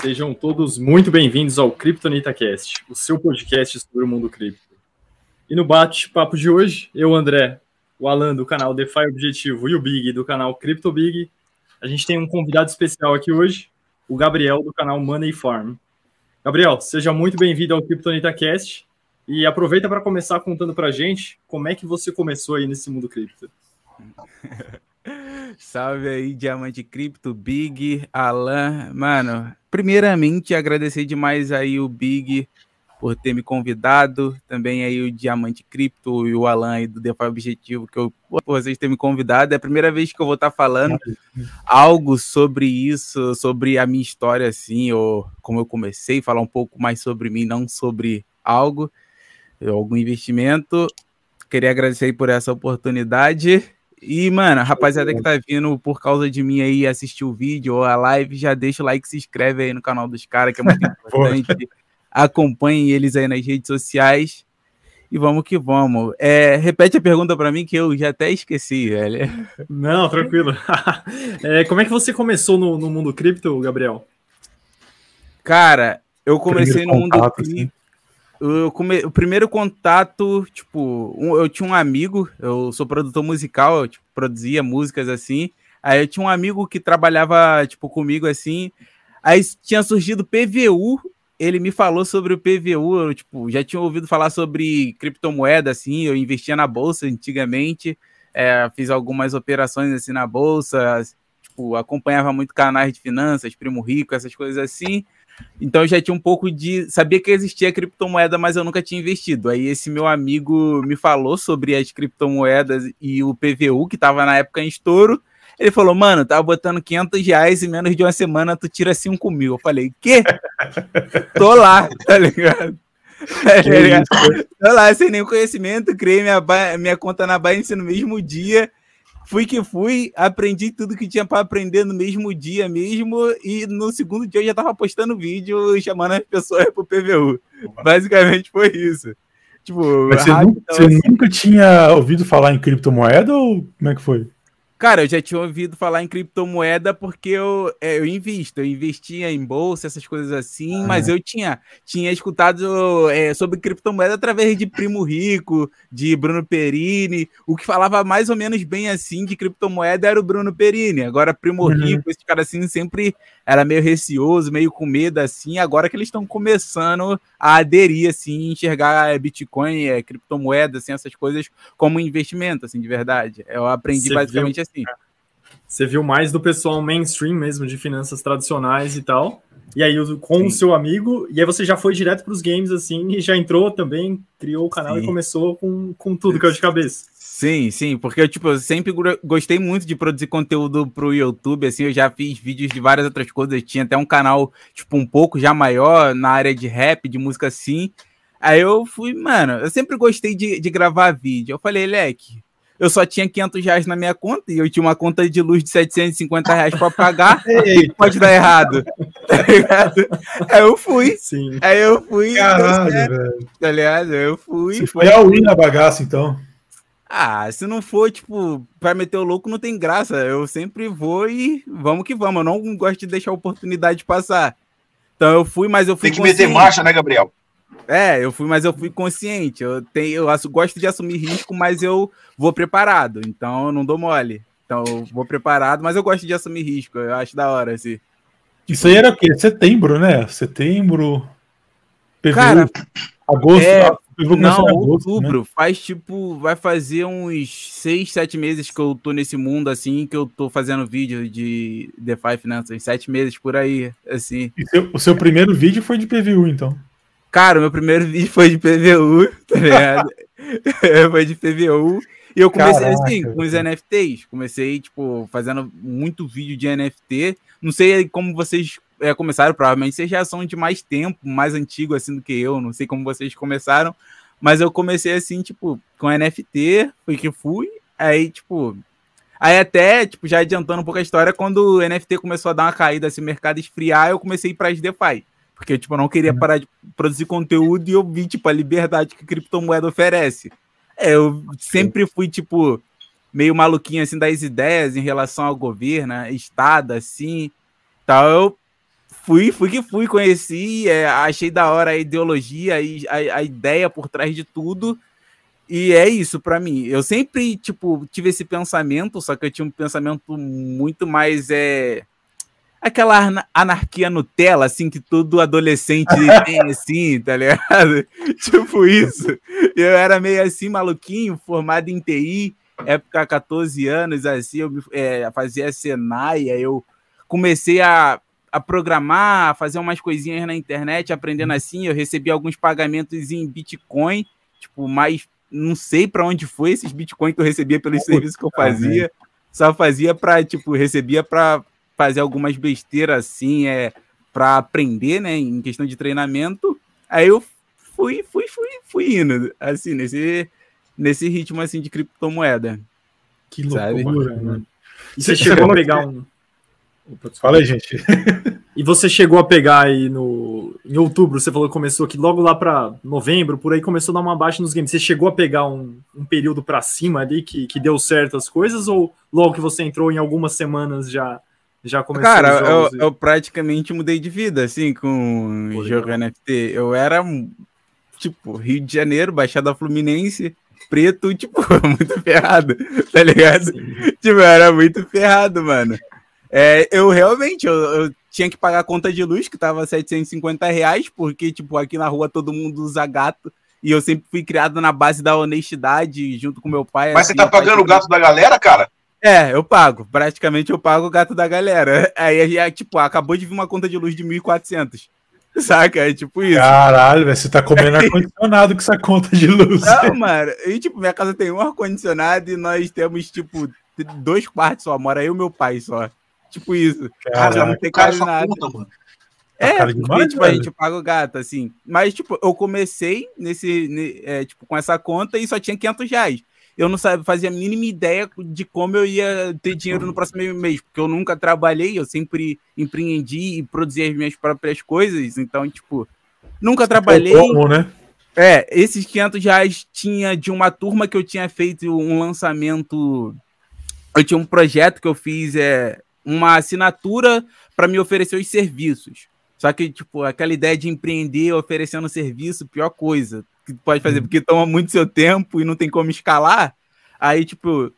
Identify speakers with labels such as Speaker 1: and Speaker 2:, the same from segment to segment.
Speaker 1: Sejam todos muito bem-vindos ao Kryptonita Cast, o seu podcast sobre o mundo cripto. E no bate-papo de hoje, eu, André, o Alan do canal DeFi Objetivo e o Big do canal Crypto Big, a gente tem um convidado especial aqui hoje, o Gabriel do canal Money Farm. Gabriel, seja muito bem-vindo ao Kryptonita Cast e aproveita para começar contando para a gente como é que você começou aí nesse mundo cripto.
Speaker 2: Salve aí, Diamante Cripto, Big, Alan. Mano, primeiramente agradecer demais aí o Big por ter me convidado, também aí o Diamante Cripto e o Alan aí do DeFi Objetivo, que eu, por vocês terem me convidado, é a primeira vez que eu vou estar falando algo sobre isso, sobre a minha história, assim, ou como eu comecei, falar um pouco mais sobre mim, não sobre algo, algum investimento. Queria agradecer por essa oportunidade. E, mano, rapaziada que tá vindo por causa de mim aí assistir o vídeo ou a live, já deixa o like, se inscreve aí no canal dos caras, que é muito importante. Acompanhem eles aí nas redes sociais. E vamos que vamos. É, repete a pergunta para mim que eu já até esqueci, velho.
Speaker 1: Não, tranquilo. é, como é que você começou no, no mundo cripto, Gabriel?
Speaker 2: Cara, eu comecei no mundo cripto. Assim eu come... o primeiro contato, tipo, um, eu tinha um amigo, eu sou produtor musical, eu tipo, produzia músicas assim. Aí eu tinha um amigo que trabalhava, tipo, comigo assim. Aí tinha surgido PVU, ele me falou sobre o PVU, eu, tipo, já tinha ouvido falar sobre criptomoeda, assim, eu investia na bolsa antigamente, é, fiz algumas operações assim na bolsa, tipo, acompanhava muito canais de finanças, Primo Rico, essas coisas assim. Então eu já tinha um pouco de. Sabia que existia criptomoeda, mas eu nunca tinha investido. Aí esse meu amigo me falou sobre as criptomoedas e o PVU, que estava na época em estouro. Ele falou, mano, tava botando 500 reais e menos de uma semana tu tira 5 mil. Eu falei, quê? Tô lá, tá ligado? Tô lá, sem nenhum conhecimento, criei minha, minha conta na Binance no mesmo dia fui que fui, aprendi tudo que tinha para aprender no mesmo dia mesmo, e no segundo dia eu já tava postando vídeo chamando as pessoas pro PVU. Basicamente foi isso.
Speaker 3: Tipo, Mas você, nunca, você assim. nunca tinha ouvido falar em criptomoeda ou como é que foi?
Speaker 2: Cara, eu já tinha ouvido falar em criptomoeda porque eu, é, eu invisto, eu investia em bolsa, essas coisas assim, ah. mas eu tinha, tinha escutado é, sobre criptomoeda através de Primo Rico, de Bruno Perini. O que falava mais ou menos bem assim de criptomoeda era o Bruno Perini. Agora, Primo uhum. Rico, esse cara assim sempre era meio receoso, meio com medo assim. Agora que eles estão começando a aderir, assim, enxergar Bitcoin, é, criptomoeda, assim, essas coisas como investimento, assim, de verdade. Eu aprendi Você basicamente viu? assim.
Speaker 1: Você viu mais do pessoal mainstream mesmo, de finanças tradicionais e tal. E aí, com Sim. o seu amigo, e aí você já foi direto para os games, assim, e já entrou também, criou o canal Sim. e começou com, com tudo que é de cabeça.
Speaker 2: Sim, sim, porque eu, tipo, eu sempre gostei muito de produzir conteúdo pro YouTube, assim, eu já fiz vídeos de várias outras coisas, eu tinha até um canal, tipo, um pouco já maior na área de rap, de música assim. Aí eu fui, mano, eu sempre gostei de, de gravar vídeo. Eu falei, Leque, eu só tinha 500 reais na minha conta e eu tinha uma conta de luz de 750 reais para pagar. pode dar errado? Tá ligado? Aí eu fui. Sim. Aí eu fui.
Speaker 3: Caralho, velho.
Speaker 2: Tá ligado? Eu fui.
Speaker 3: Você foi ao win na bagaça, então.
Speaker 2: Ah, se não for, tipo, pra meter o louco, não tem graça. Eu sempre vou e vamos que vamos. Eu não gosto de deixar a oportunidade passar. Então eu fui, mas eu fui.
Speaker 4: Tem que meter marcha, né, Gabriel?
Speaker 2: É, eu fui, mas eu fui consciente. Eu tenho, eu gosto de assumir risco, mas eu vou preparado. Então eu não dou mole. Então eu vou preparado, mas eu gosto de assumir risco. Eu acho da hora assim.
Speaker 3: Isso aí era o quê? Setembro, né? Setembro.
Speaker 2: Cara, agosto. É, não, outubro. Né? Faz tipo, vai fazer uns seis, sete meses que eu tô nesse mundo assim, que eu tô fazendo vídeo de DeFi Finanças, sete meses por aí, assim.
Speaker 3: Seu, o seu primeiro vídeo foi de PVU, então?
Speaker 2: Cara, meu primeiro vídeo foi de PVU, tá ligado? foi de PVU. E eu comecei Caraca, assim, com os NFTs. Comecei, tipo, fazendo muito vídeo de NFT. Não sei como vocês é, começaram, provavelmente vocês já são de mais tempo, mais antigo assim do que eu. Não sei como vocês começaram. Mas eu comecei assim, tipo, com NFT, foi que fui. Aí, tipo. Aí até, tipo, já adiantando um pouco a história, quando o NFT começou a dar uma caída, assim, o mercado esfriar, eu comecei para as DeFi. Porque, tipo, eu não queria uhum. parar de produzir conteúdo e eu vi, tipo, a liberdade que a criptomoeda oferece. É, eu sempre fui, tipo, meio maluquinho assim das ideias em relação ao governo, estado assim. Tal, eu fui, fui que fui, conheci, é, achei da hora a ideologia e a, a, ideia por trás de tudo. E é isso para mim. Eu sempre, tipo, tive esse pensamento, só que eu tinha um pensamento muito mais é aquela anarquia Nutella, assim, que todo adolescente tem, assim, tá ligado? tipo isso. Eu era meio assim, maluquinho, formado em TI, época 14 anos, assim, eu é, fazia Senai, aí eu comecei a, a programar, a fazer umas coisinhas na internet, aprendendo assim, eu recebi alguns pagamentos em Bitcoin, tipo, mas não sei para onde foi esses Bitcoin que eu recebia pelos serviços que eu fazia, só fazia para, tipo, recebia para fazer algumas besteiras assim, é, para aprender, né, em questão de treinamento. Aí eu fui, fui, fui, fui indo, assim, nesse, nesse ritmo assim de criptomoeda.
Speaker 1: Que loucura, mano. E você, você chegou a pegar um.
Speaker 3: Opa, Fala aí, gente.
Speaker 1: e você chegou a pegar aí no. Em outubro, você falou que começou aqui, logo lá para novembro, por aí começou a dar uma baixa nos games. Você chegou a pegar um, um período para cima ali que, que deu certo as coisas, ou logo que você entrou em algumas semanas já já começou
Speaker 2: Cara, eu, e... eu, praticamente mudei de vida, assim, com o jogo NFT. Eu era, tipo, Rio de Janeiro, Baixada Fluminense, preto, tipo, muito ferrado, tá ligado? Sim. Tipo, eu era muito ferrado, mano. É, eu realmente, eu, eu, tinha que pagar a conta de luz, que tava 750 reais, porque, tipo, aqui na rua todo mundo usa gato. E eu sempre fui criado na base da honestidade, junto com meu pai.
Speaker 4: Mas assim, você tá pagando o gato da galera, cara?
Speaker 2: É, eu pago. Praticamente eu pago o gato da galera. Aí, aí tipo, acabou de vir uma conta de luz de 1.400. Saca? É tipo isso.
Speaker 3: Caralho, você tá comendo ar-condicionado com essa conta de luz.
Speaker 2: Não, mano. E, tipo, minha casa tem um ar-condicionado e nós temos, tipo, dois quartos só. Mora eu e meu pai só. Tipo isso.
Speaker 4: Cara, já não tem quase nada. Conta, mano.
Speaker 2: É, tá porque, tipo, a gente paga o gato, assim. Mas, tipo, eu comecei nesse, é, tipo, com essa conta e só tinha 500 reais eu não sabia, fazia a mínima ideia de como eu ia ter dinheiro no próximo mês, porque eu nunca trabalhei, eu sempre empreendi e produzi as minhas próprias coisas, então, tipo, nunca trabalhei. Como, né? É, esses 500 reais tinha de uma turma que eu tinha feito um lançamento. Eu tinha um projeto que eu fiz, é uma assinatura para me oferecer os serviços. Só que, tipo, aquela ideia de empreender oferecendo serviço, pior coisa que pode fazer, uhum. porque toma muito seu tempo e não tem como escalar. Aí, tipo,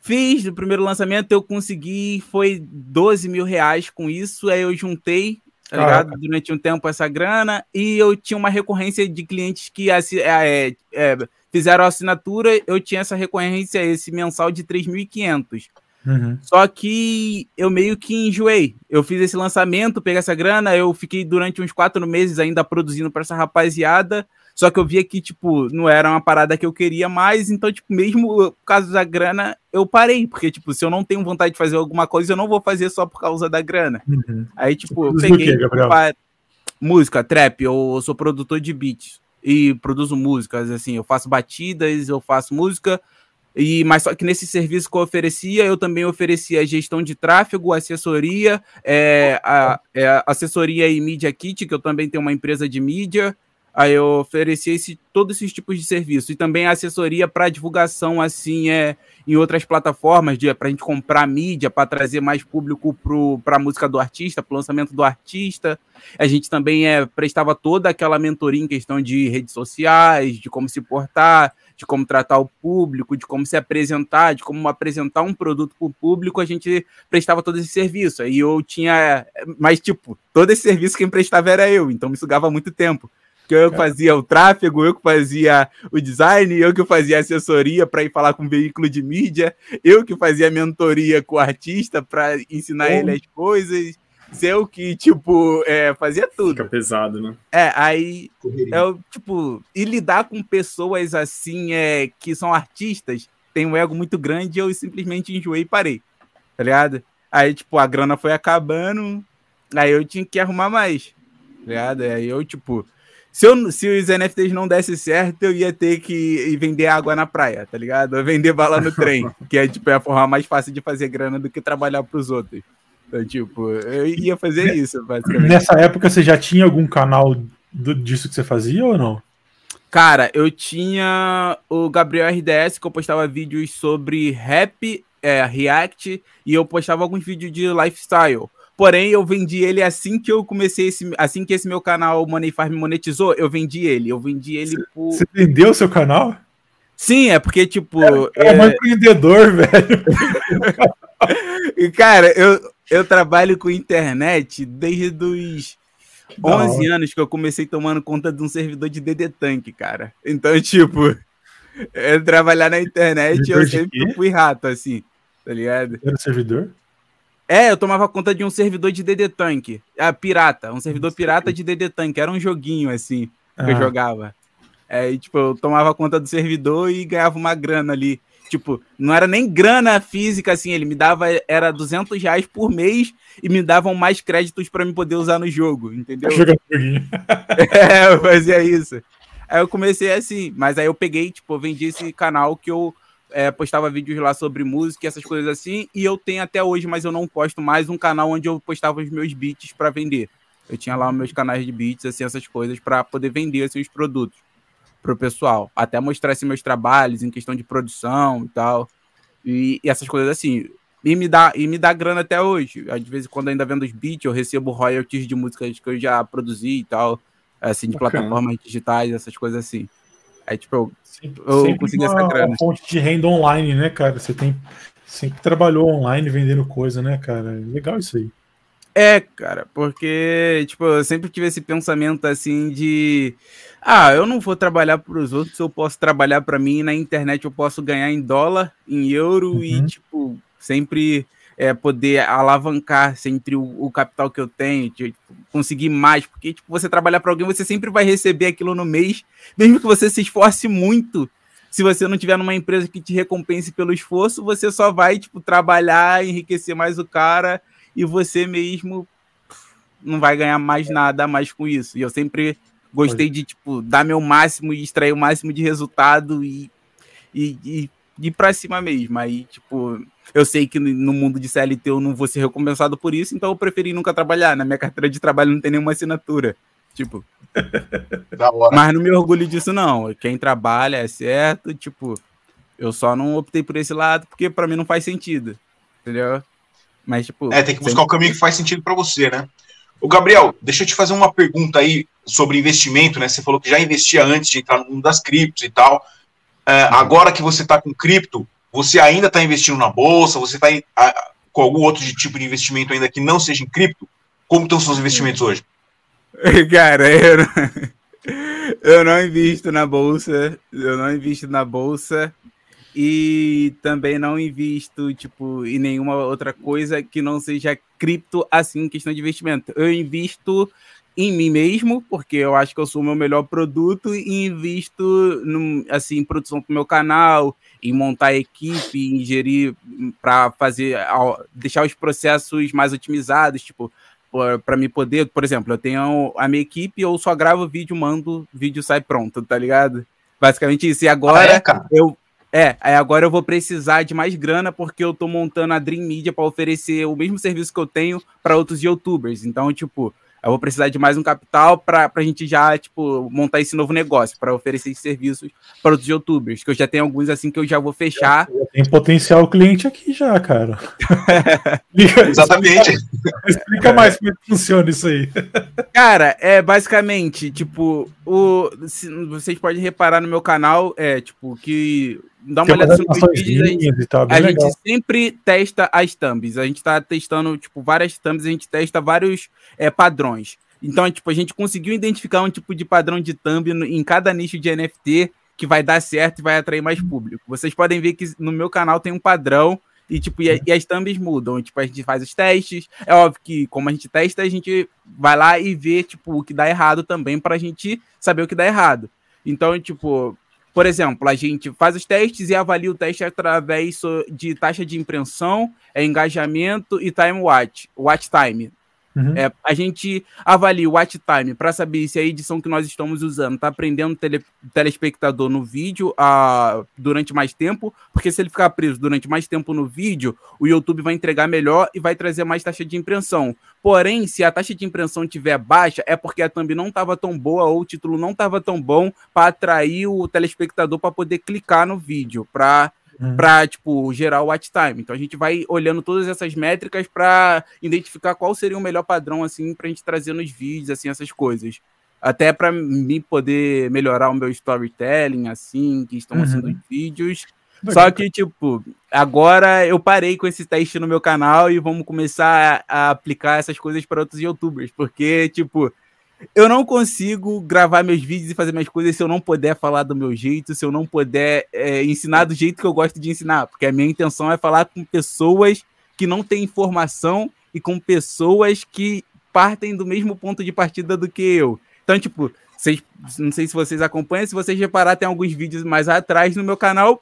Speaker 2: fiz o primeiro lançamento, eu consegui, foi 12 mil reais com isso, aí eu juntei, tá ligado? Durante um tempo essa grana, e eu tinha uma recorrência de clientes que é, é, é, fizeram a assinatura, eu tinha essa recorrência, esse mensal de 3.500. Uhum. Só que eu meio que enjoei. Eu fiz esse lançamento, peguei essa grana, eu fiquei durante uns quatro meses ainda produzindo para essa rapaziada. Só que eu via que, tipo, não era uma parada que eu queria mais, então, tipo, mesmo por causa da grana, eu parei, porque, tipo, se eu não tenho vontade de fazer alguma coisa, eu não vou fazer só por causa da grana. Uhum. Aí, tipo, eu peguei quê, música, trap, eu sou produtor de beats e produzo músicas, assim, eu faço batidas, eu faço música, e mas só que nesse serviço que eu oferecia, eu também oferecia gestão de tráfego, assessoria, é, a, é, assessoria e mídia kit, que eu também tenho uma empresa de mídia, Aí eu oferecia esse, todos esses tipos de serviço. E também assessoria para divulgação, assim, é, em outras plataformas, para a gente comprar mídia, para trazer mais público para a música do artista, para o lançamento do artista. A gente também é, prestava toda aquela mentoria em questão de redes sociais, de como se portar, de como tratar o público, de como se apresentar, de como apresentar um produto para o público, a gente prestava todo esse serviço. Aí eu tinha. Mas, tipo, todo esse serviço quem prestava era eu, então me sugava muito tempo que eu que fazia o tráfego, eu que fazia o design, eu que fazia assessoria para ir falar com o veículo de mídia, eu que fazia mentoria com o artista para ensinar ele as coisas, eu que, tipo, é, fazia tudo.
Speaker 1: Fica pesado, né?
Speaker 2: É, aí eu, tipo, e lidar com pessoas assim, é, que são artistas, tem um ego muito grande, eu simplesmente enjoei e parei, tá ligado? Aí, tipo, a grana foi acabando, aí eu tinha que arrumar mais, tá ligado? Aí eu, tipo, se, eu, se os NFTs não dessem certo, eu ia ter que vender água na praia, tá ligado? Vender bala no trem, que é tipo é a forma mais fácil de fazer grana do que trabalhar para os outros. Então, tipo, eu ia fazer isso, basicamente.
Speaker 3: Nessa época você já tinha algum canal do, disso que você fazia ou não?
Speaker 2: Cara, eu tinha o Gabriel RDS, que eu postava vídeos sobre rap, é, React, e eu postava alguns vídeos de lifestyle. Porém, eu vendi ele assim que eu comecei esse, assim que esse meu canal Money Farm monetizou, eu vendi ele. Eu vendi ele
Speaker 3: por. Você vendeu o seu canal?
Speaker 2: Sim, é porque, tipo.
Speaker 3: É, é... um empreendedor, velho.
Speaker 2: e, cara, eu, eu trabalho com internet desde os 11 anos que eu comecei tomando conta de um servidor de DD Tank, cara. Então, tipo, eu trabalhar na internet, servidor eu sempre fui rato, assim, tá ligado?
Speaker 3: Era servidor?
Speaker 2: É, eu tomava conta de um servidor de DD Tank. Ah, pirata, um servidor pirata de DD Tank. Era um joguinho, assim, que ah. eu jogava. É, e, tipo, eu tomava conta do servidor e ganhava uma grana ali. Tipo, não era nem grana física, assim, ele me dava, era 200 reais por mês e me davam mais créditos para me poder usar no jogo, entendeu? é, eu fazia isso. Aí eu comecei assim, mas aí eu peguei, tipo, eu vendi esse canal que eu é, postava vídeos lá sobre música e essas coisas assim, e eu tenho até hoje, mas eu não posto mais um canal onde eu postava os meus beats para vender. Eu tinha lá meus canais de beats, assim, essas coisas, para poder vender esses produtos pro pessoal. Até mostrar esses meus trabalhos em questão de produção e tal. E, e, essas coisas assim. E me, dá, e me dá grana até hoje. Às vezes, quando ainda vendo os beats, eu recebo royalties de músicas que eu já produzi e tal. Assim, de Bacana. plataformas digitais, essas coisas assim. Aí, tipo, eu, sempre, eu sempre consegui uma, essa grana. Uma
Speaker 3: fonte de renda online, né, cara? Você tem sempre trabalhou online vendendo coisa, né, cara? Legal isso aí.
Speaker 2: É, cara, porque, tipo, eu sempre tive esse pensamento assim de. Ah, eu não vou trabalhar para os outros, eu posso trabalhar para mim na internet, eu posso ganhar em dólar, em euro uhum. e, tipo, sempre é, poder alavancar entre o, o, capital que eu tenho, tipo, conseguir mais, porque, tipo, você trabalhar para alguém, você sempre vai receber aquilo no mês, mesmo que você se esforce muito. Se você não tiver numa empresa que te recompense pelo esforço, você só vai, tipo, trabalhar, enriquecer mais o cara e você mesmo não vai ganhar mais nada mais com isso. E eu sempre gostei de, tipo, dar meu máximo e extrair o máximo de resultado e, e, e ir pra cima mesmo. Aí, tipo, eu sei que no mundo de CLT eu não vou ser recompensado por isso, então eu preferi nunca trabalhar. Na minha carteira de trabalho não tem nenhuma assinatura. Tipo. Mas não me orgulho disso, não. Quem trabalha é certo, tipo, eu só não optei por esse lado porque para mim não faz sentido. Entendeu? Mas, tipo.
Speaker 4: É, tem que buscar sempre... o caminho que faz sentido para você, né? O Gabriel, deixa eu te fazer uma pergunta aí sobre investimento, né? Você falou que já investia antes de entrar no mundo das criptos e tal. É, agora que você está com cripto, você ainda está investindo na bolsa? Você está com algum outro tipo de investimento ainda que não seja em cripto? Como estão seus investimentos hoje?
Speaker 2: Cara, eu não, eu não invisto na bolsa. Eu não invisto na bolsa e também não invisto, tipo, em nenhuma outra coisa que não seja cripto, assim, em questão de investimento. Eu invisto em mim mesmo, porque eu acho que eu sou o meu melhor produto, e invisto, num, assim, em produção para o meu canal, em montar equipe, em gerir para fazer, deixar os processos mais otimizados, tipo, para me poder, por exemplo, eu tenho a minha equipe, eu só gravo vídeo, mando, vídeo sai pronto, tá ligado? Basicamente isso. E agora ah, é, eu é, agora eu vou precisar de mais grana porque eu tô montando a Dream Media para oferecer o mesmo serviço que eu tenho para outros youtubers. Então, tipo, eu vou precisar de mais um capital para a gente já, tipo, montar esse novo negócio, para oferecer esses serviços para outros youtubers, que eu já tenho alguns assim que eu já vou fechar.
Speaker 3: Tem potencial cliente aqui já, cara.
Speaker 4: Exatamente.
Speaker 3: Explica mais como é que funciona isso aí.
Speaker 2: Cara, é basicamente, tipo, o, se, vocês podem reparar no meu canal, é, tipo, que dá uma olhada no vídeo, a gente, tal, a gente sempre testa as thumbs. A gente tá testando, tipo, várias thumbs, a gente testa vários é, padrões. Então, tipo, a gente conseguiu identificar um tipo de padrão de thumb em cada nicho de NFT que vai dar certo e vai atrair mais público. Vocês podem ver que no meu canal tem um padrão e, tipo, e, e as thumbs mudam. Tipo, a gente faz os testes. É óbvio que, como a gente testa, a gente vai lá e vê, tipo, o que dá errado também para a gente saber o que dá errado. Então, tipo, por exemplo, a gente faz os testes e avalia o teste através de taxa de impressão, é engajamento e time watch, watch time. Uhum. É, a gente avalia o watch time para saber se a edição que nós estamos usando está prendendo o tele, telespectador no vídeo uh, durante mais tempo, porque se ele ficar preso durante mais tempo no vídeo, o YouTube vai entregar melhor e vai trazer mais taxa de impressão. Porém, se a taxa de impressão tiver baixa, é porque a thumb não estava tão boa ou o título não estava tão bom para atrair o telespectador para poder clicar no vídeo, para uhum. para tipo gerar o watch time. Então a gente vai olhando todas essas métricas para identificar qual seria o melhor padrão assim para a gente trazer nos vídeos assim essas coisas. Até para mim poder melhorar o meu storytelling assim, que estão uhum. sendo os vídeos. Só que, tipo, agora eu parei com esse teste no meu canal e vamos começar a, a aplicar essas coisas para outros youtubers. Porque, tipo, eu não consigo gravar meus vídeos e fazer minhas coisas se eu não puder falar do meu jeito, se eu não puder é, ensinar do jeito que eu gosto de ensinar, porque a minha intenção é falar com pessoas que não têm informação e com pessoas que partem do mesmo ponto de partida do que eu. Então, tipo, vocês, não sei se vocês acompanham, se vocês reparar, tem alguns vídeos mais atrás no meu canal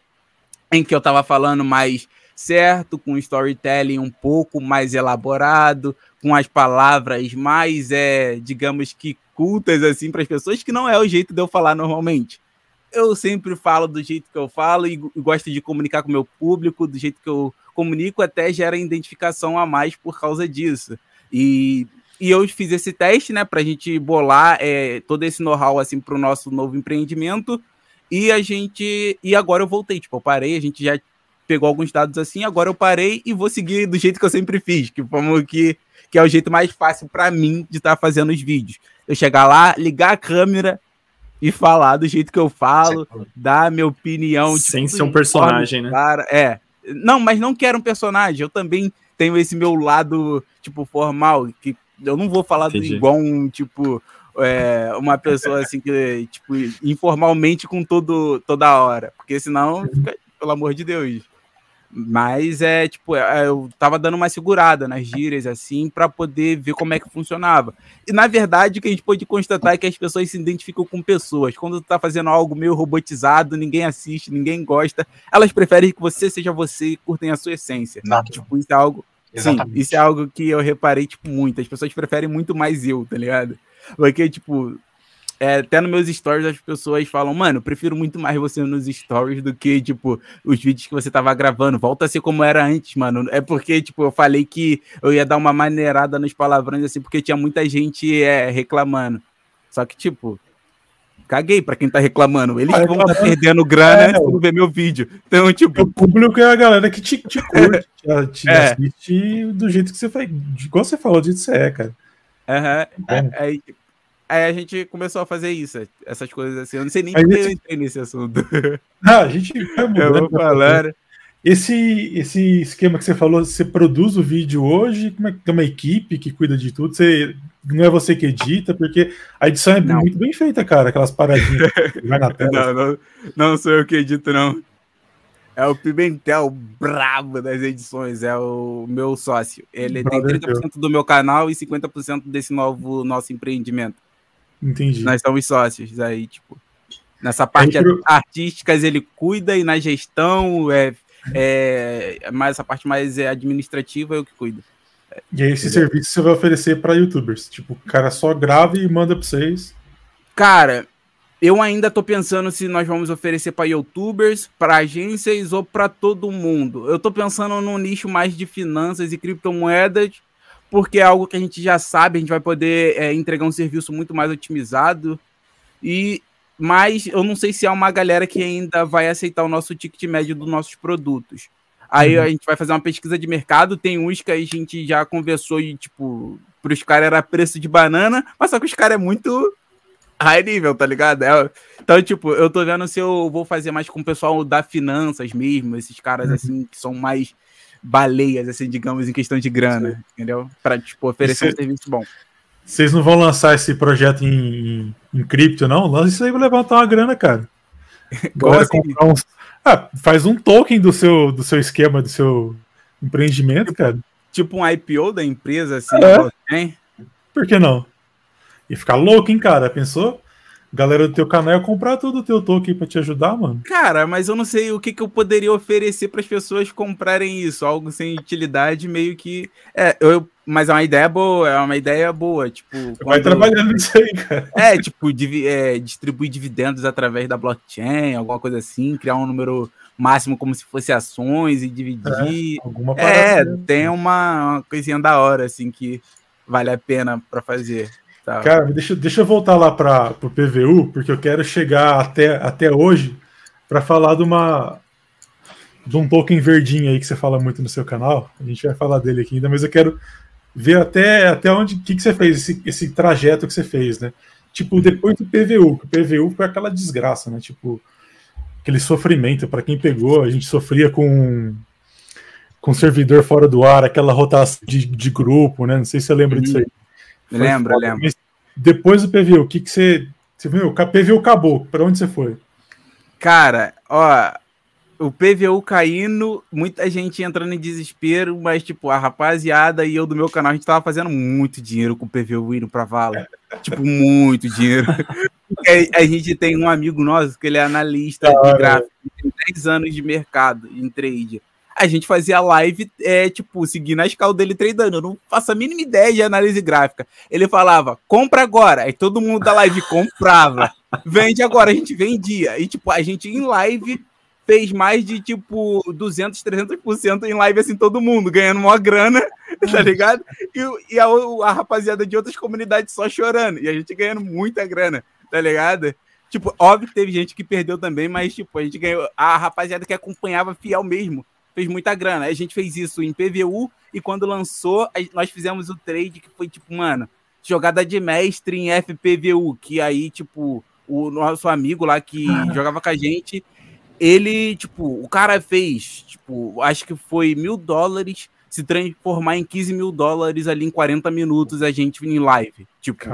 Speaker 2: em que eu tava falando mais certo, com storytelling um pouco mais elaborado, com as palavras mais, é, digamos que cultas assim para as pessoas, que não é o jeito de eu falar normalmente. Eu sempre falo do jeito que eu falo e, gosto de comunicar com o meu público, do jeito que eu comunico, até gera identificação a mais por causa disso. E, e eu fiz esse teste, né, para a gente bolar é, todo esse know-how assim para o nosso novo empreendimento. E a gente. E agora eu voltei, tipo, eu parei, a gente já pegou alguns dados assim, agora eu parei e vou seguir do jeito que eu sempre fiz, que como que, que é o jeito mais fácil para mim de estar tá fazendo os vídeos. Eu chegar lá, ligar a câmera e falar do jeito que eu falo, dar minha opinião.
Speaker 1: Sem tipo, ser um personagem, né?
Speaker 2: Cara, é. Não, mas não quero um personagem. Eu também tenho esse meu lado, tipo, formal, que eu não vou falar do, igual um, tipo, é, uma pessoa assim que, tipo, informalmente com todo, toda hora. Porque senão, fica, pelo amor de Deus. Mas é tipo, é, eu tava dando uma segurada nas gírias, assim, para poder ver como é que funcionava. E na verdade, o que a gente pode constatar é que as pessoas se identificam com pessoas. Quando tu tá fazendo algo meio robotizado, ninguém assiste, ninguém gosta, elas preferem que você seja você e curtem a sua essência. Exato. Tipo, isso é algo. Exatamente. Sim, isso é algo que eu reparei, tipo, muito. As pessoas preferem muito mais eu, tá ligado? Porque, tipo, é, até nos meus stories as pessoas falam, mano, eu prefiro muito mais você nos stories do que, tipo, os vídeos que você tava gravando. Volta a ser como era antes, mano. É porque, tipo, eu falei que eu ia dar uma maneirada nos palavrões, assim, porque tinha muita gente é, reclamando. Só que, tipo, caguei pra quem tá reclamando. Eles ah, vão tá perdendo grana é, não ver meu vídeo. Então, tipo.
Speaker 3: O público é a galera que te, te curte, te, te é. assiste do jeito que você faz. Igual você falou, do jeito que você é, cara.
Speaker 2: Aham. Uhum. É. É, Aí a gente começou a fazer isso, essas coisas assim. Eu não sei nem porque gente... eu entrei nesse assunto.
Speaker 3: Ah, a gente vai mudando. Eu vou falar. Esse, esse esquema que você falou, você produz o vídeo hoje, como é que tem uma equipe que cuida de tudo? Você, não é você que edita, porque a edição é não. muito bem feita, cara, aquelas paradinhas que vai na tela.
Speaker 2: Não, não, não sou eu que edito, não. É o Pimentel brabo das edições, é o meu sócio. Ele Brother tem 30% do meu canal e 50% desse novo nosso empreendimento.
Speaker 3: Entendi.
Speaker 2: Nós somos sócios. Aí, tipo, nessa parte pro... artísticas ele cuida e na gestão é, é mais essa parte mais é administrativa eu que cuido.
Speaker 3: E aí esse Entendeu? serviço você vai oferecer para YouTubers, tipo, o cara só grava e manda para vocês.
Speaker 2: Cara, eu ainda tô pensando se nós vamos oferecer para YouTubers, para agências ou para todo mundo. Eu tô pensando num nicho mais de finanças e criptomoedas porque é algo que a gente já sabe, a gente vai poder é, entregar um serviço muito mais otimizado. E mas eu não sei se há uma galera que ainda vai aceitar o nosso ticket médio dos nossos produtos. Aí uhum. a gente vai fazer uma pesquisa de mercado, tem uns que a gente já conversou e, tipo, pros caras era preço de banana, mas só que os caras é muito high nível, tá ligado? É, então, tipo, eu tô vendo se eu vou fazer mais com o pessoal da finanças mesmo, esses caras, uhum. assim, que são mais baleias, assim, digamos, em questão de grana, Sim. entendeu? Para tipo, oferecer cê, um serviço bom.
Speaker 3: Vocês não vão lançar esse projeto em, em, cripto, não? Lança isso aí pra levantar uma grana, cara. assim? uns... ah, faz um token do seu, do seu esquema, do seu empreendimento,
Speaker 2: tipo,
Speaker 3: cara.
Speaker 2: Tipo um IPO da empresa, assim, é.
Speaker 3: Por que não? E ficar louco, hein, cara? Pensou? Galera do teu canal ia comprar todo o teu token para te ajudar, mano.
Speaker 2: Cara, mas eu não sei o que, que eu poderia oferecer para as pessoas comprarem isso, algo sem utilidade, meio que. É, eu, mas é uma ideia boa, é uma ideia boa, tipo.
Speaker 3: Quando... Vai trabalhando nisso aí, cara.
Speaker 2: É, tipo, div... é, distribuir dividendos através da blockchain, alguma coisa assim, criar um número máximo como se fosse ações e dividir. É, é tem uma, uma coisinha da hora, assim, que vale a pena para fazer.
Speaker 3: Tá. Cara, deixa, deixa eu voltar lá para o PVU, porque eu quero chegar até, até hoje para falar de uma de um token verdinho aí que você fala muito no seu canal. A gente vai falar dele aqui ainda, mas eu quero ver até, até onde que, que você fez, esse, esse trajeto que você fez, né? Tipo, depois do PVU, que o PVU foi aquela desgraça, né? Tipo, aquele sofrimento para quem pegou, a gente sofria com com servidor fora do ar, aquela rotação de, de grupo, né? Não sei se você lembra disso aí.
Speaker 2: Lembro, lembro. Mas
Speaker 3: depois do PVU, o que, que você. Você viu? O PVU acabou. Para onde você foi?
Speaker 2: Cara, ó. O PVU caindo, muita gente entrando em desespero, mas, tipo, a rapaziada e eu do meu canal, a gente tava fazendo muito dinheiro com o PVU indo pra vala. tipo, muito dinheiro. a, a, gente tem um amigo nosso que ele é analista ah, de gráfico, tem 10 anos de mercado em trade a gente fazia live, é, tipo, seguindo a escala dele treinando. Eu não faço a mínima ideia de análise gráfica. Ele falava, compra agora. Aí todo mundo da live comprava. Vende agora, a gente vendia. E, tipo, a gente em live fez mais de, tipo, 200, 300% em live, assim, todo mundo, ganhando uma grana, tá ligado? E, e a, a rapaziada de outras comunidades só chorando. E a gente ganhando muita grana, tá ligado? Tipo, óbvio que teve gente que perdeu também, mas, tipo, a gente ganhou. A rapaziada que acompanhava fiel mesmo fez muita grana. A gente fez isso em PVU e quando lançou, nós fizemos o trade que foi tipo, mano, jogada de mestre em FPVU, que aí, tipo, o nosso amigo lá que jogava com a gente, ele, tipo, o cara fez, tipo, acho que foi mil dólares se transformar em 15 mil dólares ali em 40 minutos a gente em live. Tipo,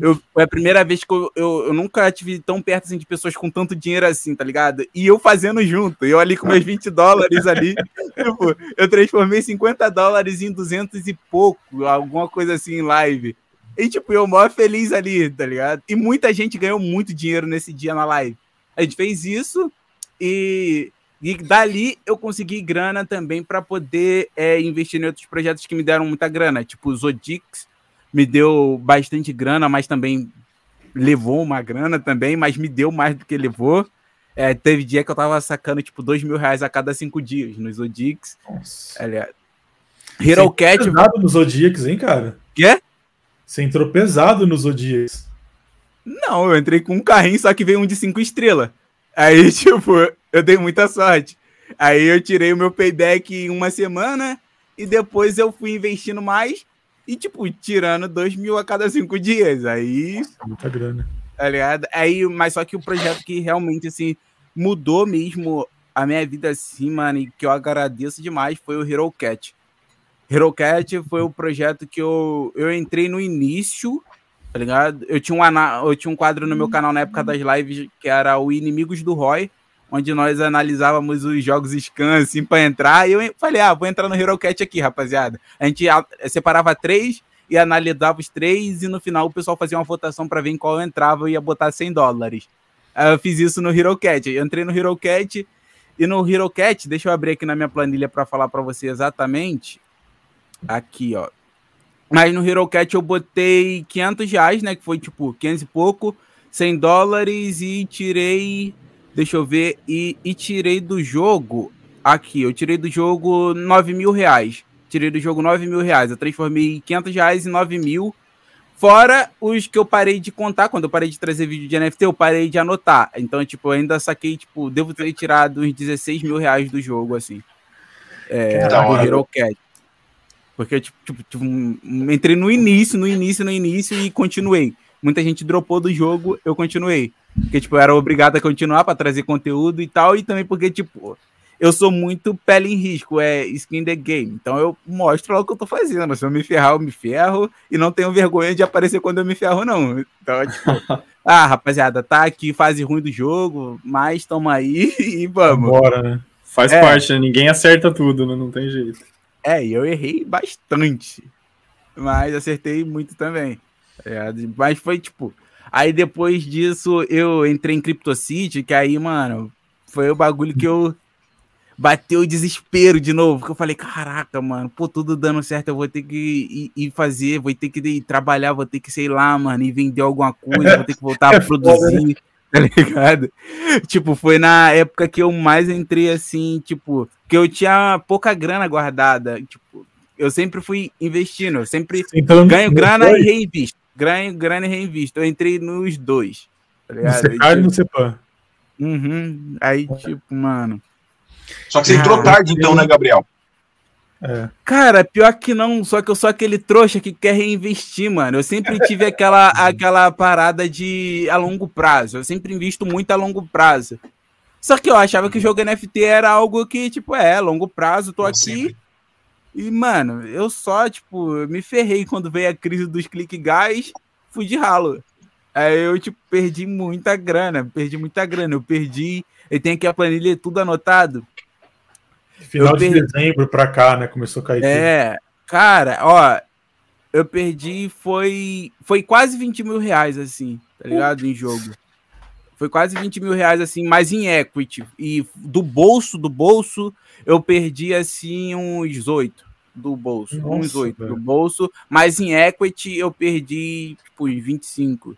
Speaker 2: eu, foi a primeira vez que eu, eu, eu, nunca tive tão perto assim, de pessoas com tanto dinheiro assim, tá ligado? E eu fazendo junto, eu ali com meus 20 dólares ali, tipo, eu transformei 50 dólares em 200 e pouco, alguma coisa assim em live. E, tipo, eu maior feliz ali, tá ligado? E muita gente ganhou muito dinheiro nesse dia na live. A gente fez isso e e dali eu consegui grana também para poder é, investir em outros projetos que me deram muita grana, tipo o Zodix me deu bastante grana, mas também levou uma grana também, mas me deu mais do que levou. É, teve dia que eu tava sacando tipo dois mil reais a cada cinco dias no Zodix. Nossa. Aliás,
Speaker 3: Hero Cat. pesado no Zodix, hein, cara?
Speaker 2: Quê?
Speaker 3: Você entrou pesado no Zodix.
Speaker 2: Não, eu entrei com um carrinho, só que veio um de cinco estrelas. Aí, tipo, eu dei muita sorte. Aí eu tirei o meu payback em uma semana e depois eu fui investindo mais e, tipo, tirando dois mil a cada cinco dias. Aí.
Speaker 3: Muita grana.
Speaker 2: Tá ligado? Aí, mas só que o projeto que realmente, assim, mudou mesmo a minha vida, assim, mano, e que eu agradeço demais foi o Hero Cat. Hero Cat foi o projeto que eu, eu entrei no início, tá ligado? Eu tinha, um, eu tinha um quadro no meu canal na época das lives que era o Inimigos do Roy onde nós analisávamos os jogos scan, assim, para entrar. E eu falei, ah, vou entrar no Hero Cat aqui, rapaziada. A gente separava três e analisava os três, e no final o pessoal fazia uma votação para ver em qual eu entrava e ia botar 100 dólares. Eu fiz isso no Hero Cat. Eu entrei no Hero Cat, e no Hero Cat, deixa eu abrir aqui na minha planilha para falar para você exatamente. Aqui, ó. Mas no Hero Cat eu botei 500 reais, né? Que foi tipo 500 e pouco, 100 dólares e tirei Deixa eu ver. E, e tirei do jogo. Aqui, eu tirei do jogo 9 mil reais. Tirei do jogo 9 mil reais. Eu transformei 500 reais em 9 mil. Fora os que eu parei de contar, quando eu parei de trazer vídeo de NFT, eu parei de anotar. Então, tipo, eu ainda saquei, tipo, devo ter tirado uns 16 mil reais do jogo, assim. É, do Hero Cat. Porque, tipo, tipo, tipo, entrei no início, no início, no início e continuei. Muita gente dropou do jogo, eu continuei. Porque, tipo, eu era obrigado a continuar para trazer conteúdo e tal, e também porque, tipo, eu sou muito pele em risco, é skin the game. Então eu mostro lá o que eu tô fazendo. Se eu me ferrar, eu me ferro, e não tenho vergonha de aparecer quando eu me ferro, não. Então, tipo, ah, rapaziada, tá aqui, fase ruim do jogo, mas toma aí e vamos.
Speaker 1: Bora, né? Faz é. parte, né? Ninguém acerta tudo, né? Não tem jeito.
Speaker 2: É, e eu errei bastante. Mas acertei muito também. É, mas foi tipo Aí depois disso eu entrei em CryptoCity, que aí, mano, foi o bagulho que eu bateu o desespero de novo, que eu falei, caraca, mano, pô, tudo dando certo, eu vou ter que ir, ir fazer, vou ter que ir trabalhar, vou ter que, sei lá, mano, e vender alguma coisa, vou ter que voltar a é produzir, tá ligado? Tipo, foi na época que eu mais entrei assim, tipo, que eu tinha pouca grana guardada, tipo, eu sempre fui investindo, eu sempre então, ganho grana foi? e reinvisto, ganho grana reinvisto, eu entrei nos dois,
Speaker 3: tá ligado? No e no CEPAN.
Speaker 2: Uhum, aí, tipo, mano...
Speaker 4: Só que você entrou tarde, então, né, Gabriel?
Speaker 2: É. Cara, pior que não, só que eu sou aquele trouxa que quer reinvestir, mano. Eu sempre tive aquela, aquela parada de a longo prazo. Eu sempre invisto muito a longo prazo. Só que eu achava que o jogo NFT era algo que, tipo, é, longo prazo, tô aqui. Sempre. E, mano, eu só, tipo, me ferrei quando veio a crise dos click guys, fui de ralo. Aí eu, tipo, perdi muita grana, perdi muita grana. Eu perdi. Eu tenho aqui a planilha tudo anotado.
Speaker 3: Final de dezembro pra cá, né? Começou a cair.
Speaker 2: É, tudo. cara, ó, eu perdi foi foi quase 20 mil reais, assim, tá ligado? Em jogo. Foi quase 20 mil reais, assim, mas em equity. E do bolso, do bolso, eu perdi, assim, uns 8 do bolso. Nossa, uns 8 do bolso. Mas em equity eu perdi, tipo, uns 25.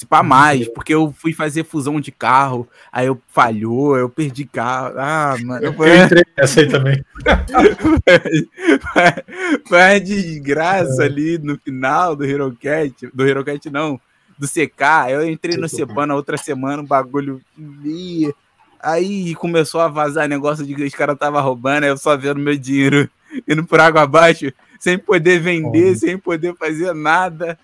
Speaker 2: Se pá mais, porque eu fui fazer fusão de carro, aí eu falhou, eu perdi carro. Ah, mano. Eu,
Speaker 3: eu entrei nessa aí também.
Speaker 2: Foi desgraça é. ali no final do HeroCat, do HeroCat não, do CK. Eu entrei no Cepan na outra semana, o bagulho. Aí começou a vazar negócio de que os caras estavam roubando, aí eu só vendo meu dinheiro indo por água abaixo, sem poder vender, sem poder fazer nada.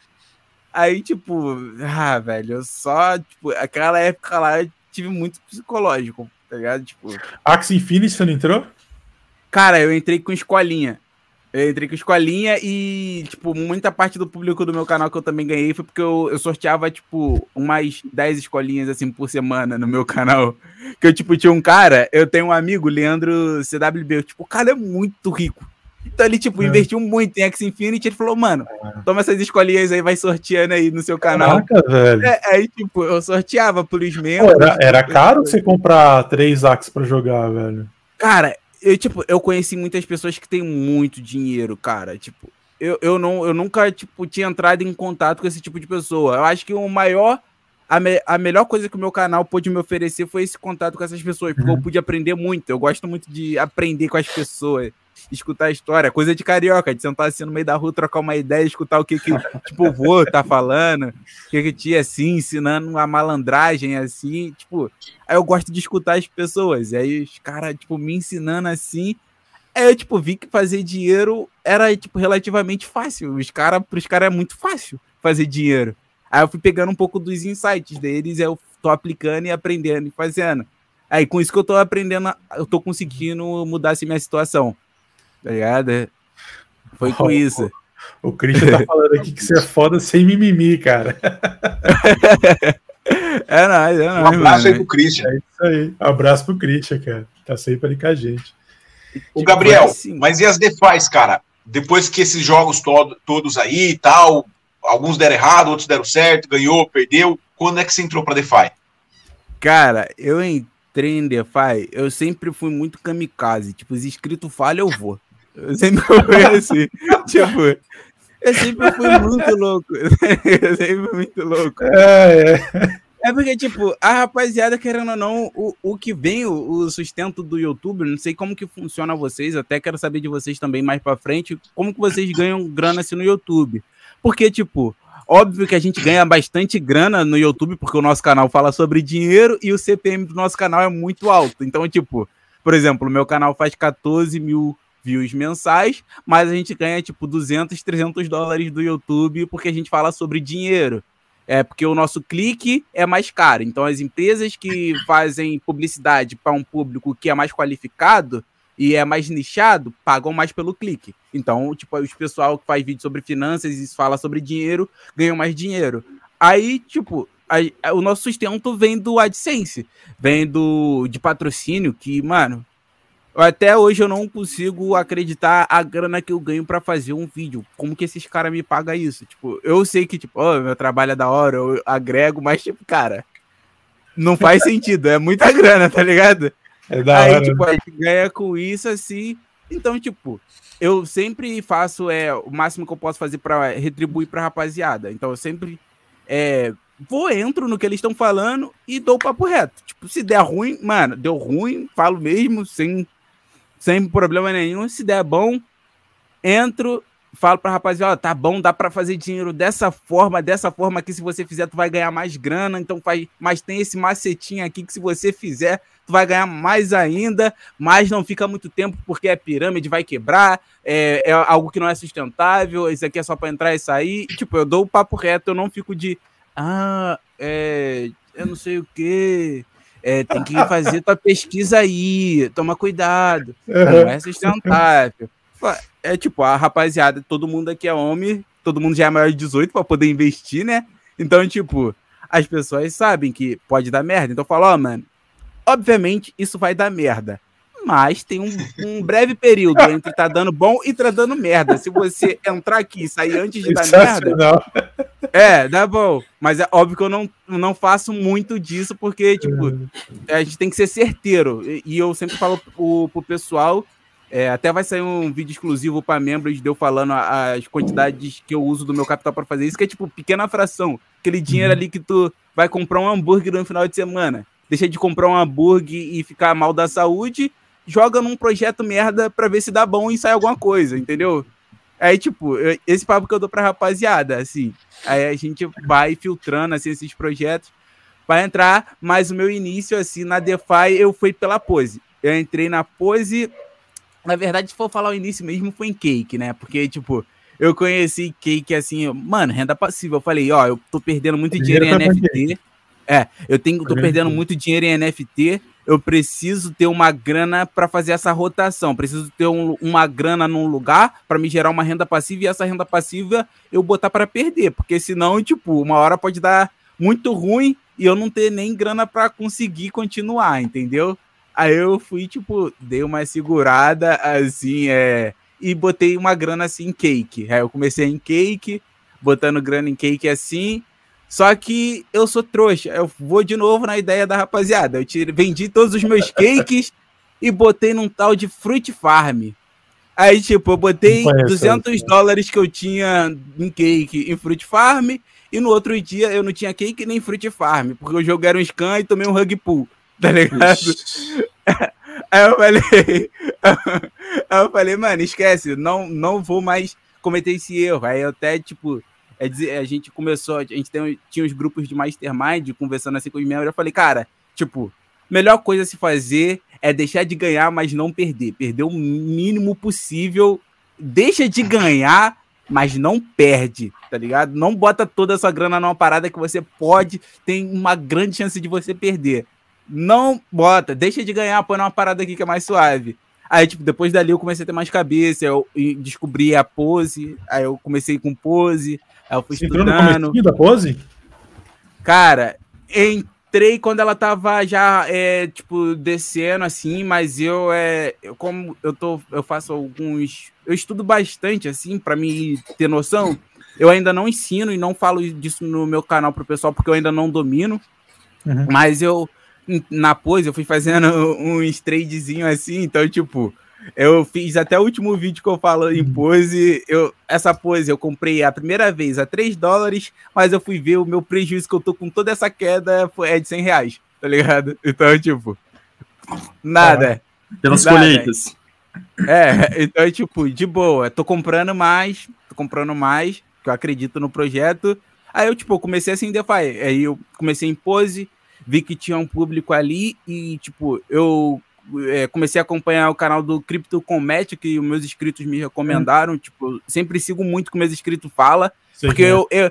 Speaker 2: Aí, tipo, ah, velho, eu só, tipo, aquela época lá eu tive muito psicológico, tá ligado? Tipo.
Speaker 3: Axie Infinity, você não entrou?
Speaker 2: Cara, eu entrei com escolinha. Eu entrei com escolinha e, tipo, muita parte do público do meu canal que eu também ganhei foi porque eu, eu sorteava, tipo, umas 10 escolinhas, assim, por semana no meu canal. Que eu, tipo, tinha um cara, eu tenho um amigo, Leandro CWB, tipo, o cara é muito rico. Então ele, tipo, é. investiu muito em X Infinity. Ele falou, mano, é. toma essas escolinhas aí, vai sorteando aí no seu canal. Caraca, velho. É, aí, tipo, eu sorteava pros membros.
Speaker 3: Pô, era, era caro você comprar três Axes pra jogar, velho.
Speaker 2: Cara, eu, tipo, eu conheci muitas pessoas que têm muito dinheiro, cara. Tipo, eu, eu, não, eu nunca, tipo, tinha entrado em contato com esse tipo de pessoa. Eu acho que o maior a, me, a melhor coisa que o meu canal pôde me oferecer foi esse contato com essas pessoas, porque uhum. eu pude aprender muito. Eu gosto muito de aprender com as pessoas escutar a história, coisa de carioca, de sentar assim no meio da rua, trocar uma ideia, escutar o que que, tipo, o vô tá falando, o que que tinha assim, ensinando uma malandragem assim, tipo, aí eu gosto de escutar as pessoas, e aí os caras, tipo, me ensinando assim, aí eu, tipo, vi que fazer dinheiro era, tipo, relativamente fácil, os caras, pros caras é muito fácil fazer dinheiro. Aí eu fui pegando um pouco dos insights deles, eu tô aplicando e aprendendo e fazendo. Aí com isso que eu tô aprendendo, eu tô conseguindo mudar assim, minha situação tá ligado? Foi com oh, isso.
Speaker 3: O, o Christian tá falando aqui que você é foda sem mimimi, cara.
Speaker 2: é nóis, é nóis.
Speaker 4: Um abraço mano. aí pro Christian.
Speaker 3: É isso aí. Um abraço pro Christian, cara. Tá sempre ali com a gente.
Speaker 4: O Gabriel, assim, mas e as DeFi, cara? Depois que esses jogos todo, todos aí e tal, alguns deram errado, outros deram certo, ganhou, perdeu. Quando é que você entrou pra DeFi?
Speaker 2: Cara, eu entrei em DeFi, eu sempre fui muito kamikaze. Tipo, os inscritos falham, eu vou. Eu sempre fui assim. tipo, eu sempre fui muito louco. eu sempre fui muito louco. É, é. É porque, tipo, a rapaziada, querendo ou não, o, o que vem, o, o, sustento do YouTube, não sei como que funciona vocês, até quero saber de vocês também mais pra frente, como que vocês ganham grana assim no YouTube. Porque, tipo, óbvio que a gente ganha bastante grana no YouTube, porque o nosso canal fala sobre dinheiro e o CPM do nosso canal é muito alto. Então, tipo, por exemplo, o meu canal faz 14 mil views mensais, mas a gente ganha tipo 200, 300 dólares do YouTube porque a gente fala sobre dinheiro. É porque o nosso clique é mais caro. Então as empresas que fazem publicidade para um público que é mais qualificado e é mais nichado, pagam mais pelo clique. Então, tipo, os pessoal que faz vídeo sobre finanças e fala sobre dinheiro, ganham mais dinheiro. Aí, tipo, a, a, o nosso sustento vem do AdSense, vem do de patrocínio que, mano, Até hoje eu não consigo acreditar a grana que eu ganho para fazer um vídeo. Como que esses caras me pagam isso? Tipo, eu sei que, tipo, oh, meu trabalho é da hora, eu agrego, mas, tipo, cara, não faz sentido. É muita grana, tá ligado? É da Aí, hora. tipo, a gente ganha com isso, assim. Então, tipo, eu sempre faço é, o máximo que eu posso fazer para retribuir pra rapaziada. Então, eu sempre é, vou, entro no que eles estão falando e dou o papo reto. Tipo, se der ruim, mano, deu ruim, falo mesmo, sem sem problema nenhum. Se der bom, entro, falo pra rapaziada, tá bom, dá para fazer dinheiro dessa forma, dessa forma que se você fizer, tu vai ganhar mais grana, então faz, mas tem esse macetinho aqui que se você fizer, tu vai ganhar mais ainda, mas não fica muito tempo porque é pirâmide, vai quebrar, é, é algo que não é sustentável, isso aqui é só para entrar e sair. Tipo, eu dou o papo reto, eu não fico de, ah, é, eu não sei o que, é, tem que fazer tua pesquisa aí, toma cuidado. Não é sustentável. É tipo, a rapaziada, todo mundo aqui é homem, todo mundo já é maior de 18 para poder investir, né? Então, tipo, as pessoas sabem que pode dar merda. Então, fala, ó, oh, mano, obviamente isso vai dar merda mas tem um, um, breve período entre tá dando bom e tá dando merda. Se você entrar aqui e sair antes de dar merda. É, dá bom. Mas é óbvio que eu não, não faço muito disso, porque, tipo, a gente tem que ser certeiro. E, e eu sempre falo pro, pro pessoal. É, até vai sair um vídeo exclusivo para membros de eu falando as quantidades que eu uso do meu capital para fazer isso, que é tipo pequena fração. Aquele dinheiro uhum. ali que tu vai comprar um hambúrguer no final de semana. Deixa de comprar um hambúrguer e ficar mal da saúde joga num projeto merda pra ver se dá bom e sai alguma coisa, entendeu? Aí, tipo, esse papo que eu dou pra rapaziada, assim, aí a gente vai filtrando, assim, esses projetos para entrar, mas o meu início, assim, na DeFi, eu fui pela pose. Eu entrei na pose, na verdade, se for falar o início mesmo, foi em Cake, né? Porque, tipo, eu conheci Cake, assim, mano, renda passiva. Eu falei, ó, eu tô perdendo muito dinheiro, dinheiro em NFT. É, eu tenho, tô perdendo muito dinheiro em NFT eu preciso ter uma grana para fazer essa rotação, preciso ter um, uma grana num lugar para me gerar uma renda passiva e essa renda passiva eu botar para perder, porque senão, tipo, uma hora pode dar muito ruim e eu não ter nem grana para conseguir continuar, entendeu? Aí eu fui, tipo, dei uma segurada assim, é, e botei uma grana assim em cake. Aí eu comecei em cake, botando grana em cake assim, só que eu sou trouxa. Eu vou de novo na ideia da rapaziada. Eu tirei, vendi todos os meus cakes e botei num tal de Fruit Farm. Aí, tipo, eu botei 200 dólares que eu tinha em cake em Fruit Farm. E no outro dia eu não tinha cake nem Fruit Farm, porque o jogo era um scan e tomei um rug pull, tá ligado? Aí eu falei, aí eu falei, mano, esquece, não, não vou mais cometer esse erro. Aí eu até, tipo, é dizer, a gente começou, a gente tem, tinha os grupos de mastermind conversando assim com os membros. Eu falei, cara, tipo, melhor coisa a se fazer é deixar de ganhar, mas não perder. Perder o mínimo possível. Deixa de ganhar, mas não perde, tá ligado? Não bota toda a sua grana numa parada que você pode, tem uma grande chance de você perder. Não bota, deixa de ganhar, põe numa parada aqui que é mais suave. Aí, tipo, depois dali eu comecei a ter mais cabeça, eu descobri a pose, aí eu comecei com pose, eu fui Você estudando.
Speaker 3: no da pose?
Speaker 2: Cara, entrei quando ela tava já, é, tipo, descendo, assim, mas eu, é, eu, como eu tô, eu faço alguns, eu estudo bastante, assim, para me ter noção, eu ainda não ensino e não falo disso no meu canal pro pessoal, porque eu ainda não domino, uhum. mas eu, na pose, eu fui fazendo uns tradezinho assim, então, tipo, eu fiz até o último vídeo que eu falo em uhum. pose. Eu, essa pose eu comprei a primeira vez a 3 dólares, mas eu fui ver o meu prejuízo que eu tô com toda essa queda é de 100 reais, tá ligado? Então, tipo, nada.
Speaker 1: Ah, pelas nada. colheitas.
Speaker 2: É, então, tipo, de boa. Tô comprando mais, tô comprando mais, que eu acredito no projeto. Aí eu, tipo, comecei assim, DeFi. Aí eu comecei em pose, vi que tinha um público ali e, tipo, eu é, comecei a acompanhar o canal do Crypto Comet, que os meus inscritos me recomendaram. Hum. Tipo, sempre sigo muito o que meus inscritos falam. Porque eu, eu,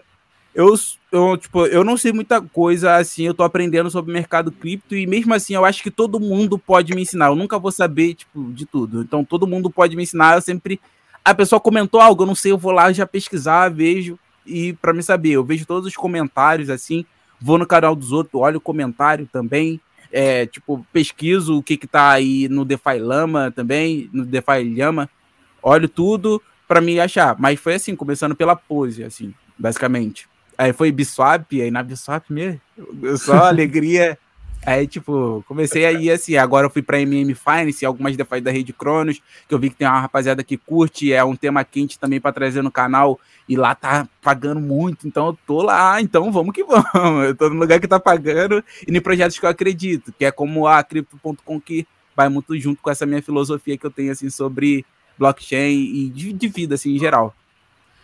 Speaker 2: eu, eu, tipo, eu não sei muita coisa assim, eu tô aprendendo sobre o mercado cripto e mesmo assim eu acho que todo mundo pode me ensinar. Eu nunca vou saber, tipo, de tudo. Então todo mundo pode me ensinar. Eu sempre. A pessoa comentou algo, eu não sei, eu vou lá já pesquisar, vejo e para me saber. Eu vejo todos os comentários assim, vou no canal dos outros, olho o comentário também é, tipo, pesquiso o que que tá aí no DeFi Lama também, no DeFi Lama, olho tudo para me achar. Mas foi assim, começando pela pose, assim, basicamente. Aí foi Biswap, aí na Biswap mesmo, só alegria. Aí, tipo, comecei aí assim, agora eu fui pra MM Finance, algumas DeFi da Rede Cronos, que eu vi que tem uma rapaziada que curte, é um tema quente também para trazer no canal, e lá tá pagando muito, então eu tô lá, então vamos que vamos. Eu tô no lugar que tá pagando e em projetos que eu acredito, que é como a Crypto.com que vai muito junto com essa minha filosofia que eu tenho, assim, sobre blockchain e de, de vida, assim, em geral.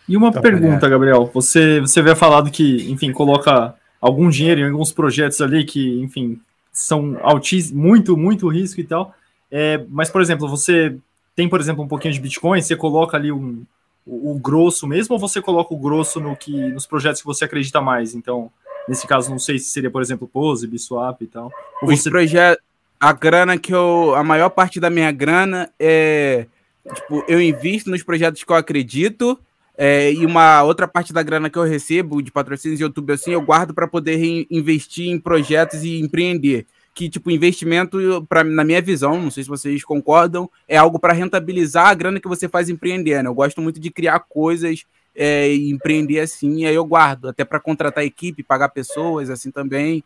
Speaker 1: E uma tá pergunta, Gabriel. Você, você havia falado que, enfim, coloca algum dinheiro em alguns projetos ali que, enfim, são altíssimos, muito, muito risco e tal. É, mas, por exemplo, você tem, por exemplo, um pouquinho de Bitcoin, você coloca ali um, o, o, grosso mesmo, ou você coloca o grosso no que, nos projetos que você acredita mais? Então, nesse caso, não sei se seria, por exemplo, Pose, Biswap e tal.
Speaker 2: Ou Os você... projetos, a grana que eu, a maior parte da minha grana é, tipo, eu invisto nos projetos que eu acredito, é, e uma outra parte da grana que eu recebo de patrocínios de YouTube assim, eu guardo para poder investir em projetos e empreender. Que, tipo, investimento, pra, na minha visão, não sei se vocês concordam, é algo para rentabilizar a grana que você faz empreendendo. Eu gosto muito de criar coisas é, e empreender assim, e aí eu guardo, até para contratar equipe, pagar pessoas, assim também,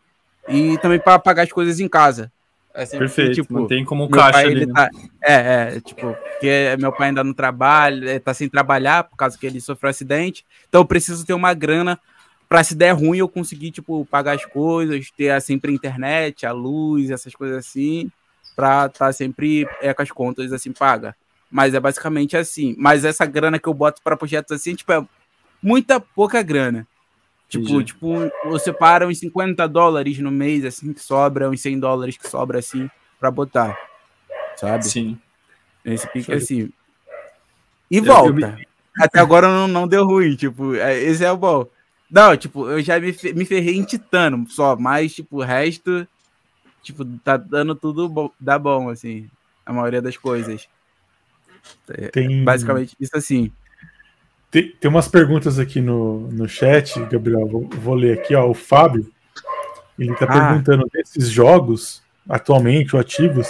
Speaker 2: e também para pagar as coisas em casa.
Speaker 1: Assim, Perfeito, tipo, não tem como caixa pai, ali, né?
Speaker 2: tá, é, é, tipo, porque meu pai ainda não trabalha, tá sem trabalhar por causa que ele sofreu um acidente, então eu preciso ter uma grana para se der ruim eu conseguir, tipo, pagar as coisas, ter sempre a internet, a luz, essas coisas assim, pra estar tá sempre é, com as contas, assim, paga. Mas é basicamente assim. Mas essa grana que eu boto para projetos assim, tipo, é muita pouca grana. Tipo, tipo, você para uns 50 dólares no mês, assim, que sobra, uns 100 dólares que sobra, assim, para botar. Sabe?
Speaker 1: Sim.
Speaker 2: Esse pique assim. E volta. Eu, me... Até agora não, não deu ruim, tipo, é, esse é o bom. Não, tipo, eu já me, me ferrei em Titano só, mas, tipo, o resto, tipo, tá dando tudo bom, dá bom, assim, a maioria das coisas. É, Tem... Basicamente, isso assim.
Speaker 3: Tem, tem umas perguntas aqui no, no chat, Gabriel. Vou, vou ler aqui, ó. O Fábio, ele está ah. perguntando desses jogos, atualmente, ou ativos,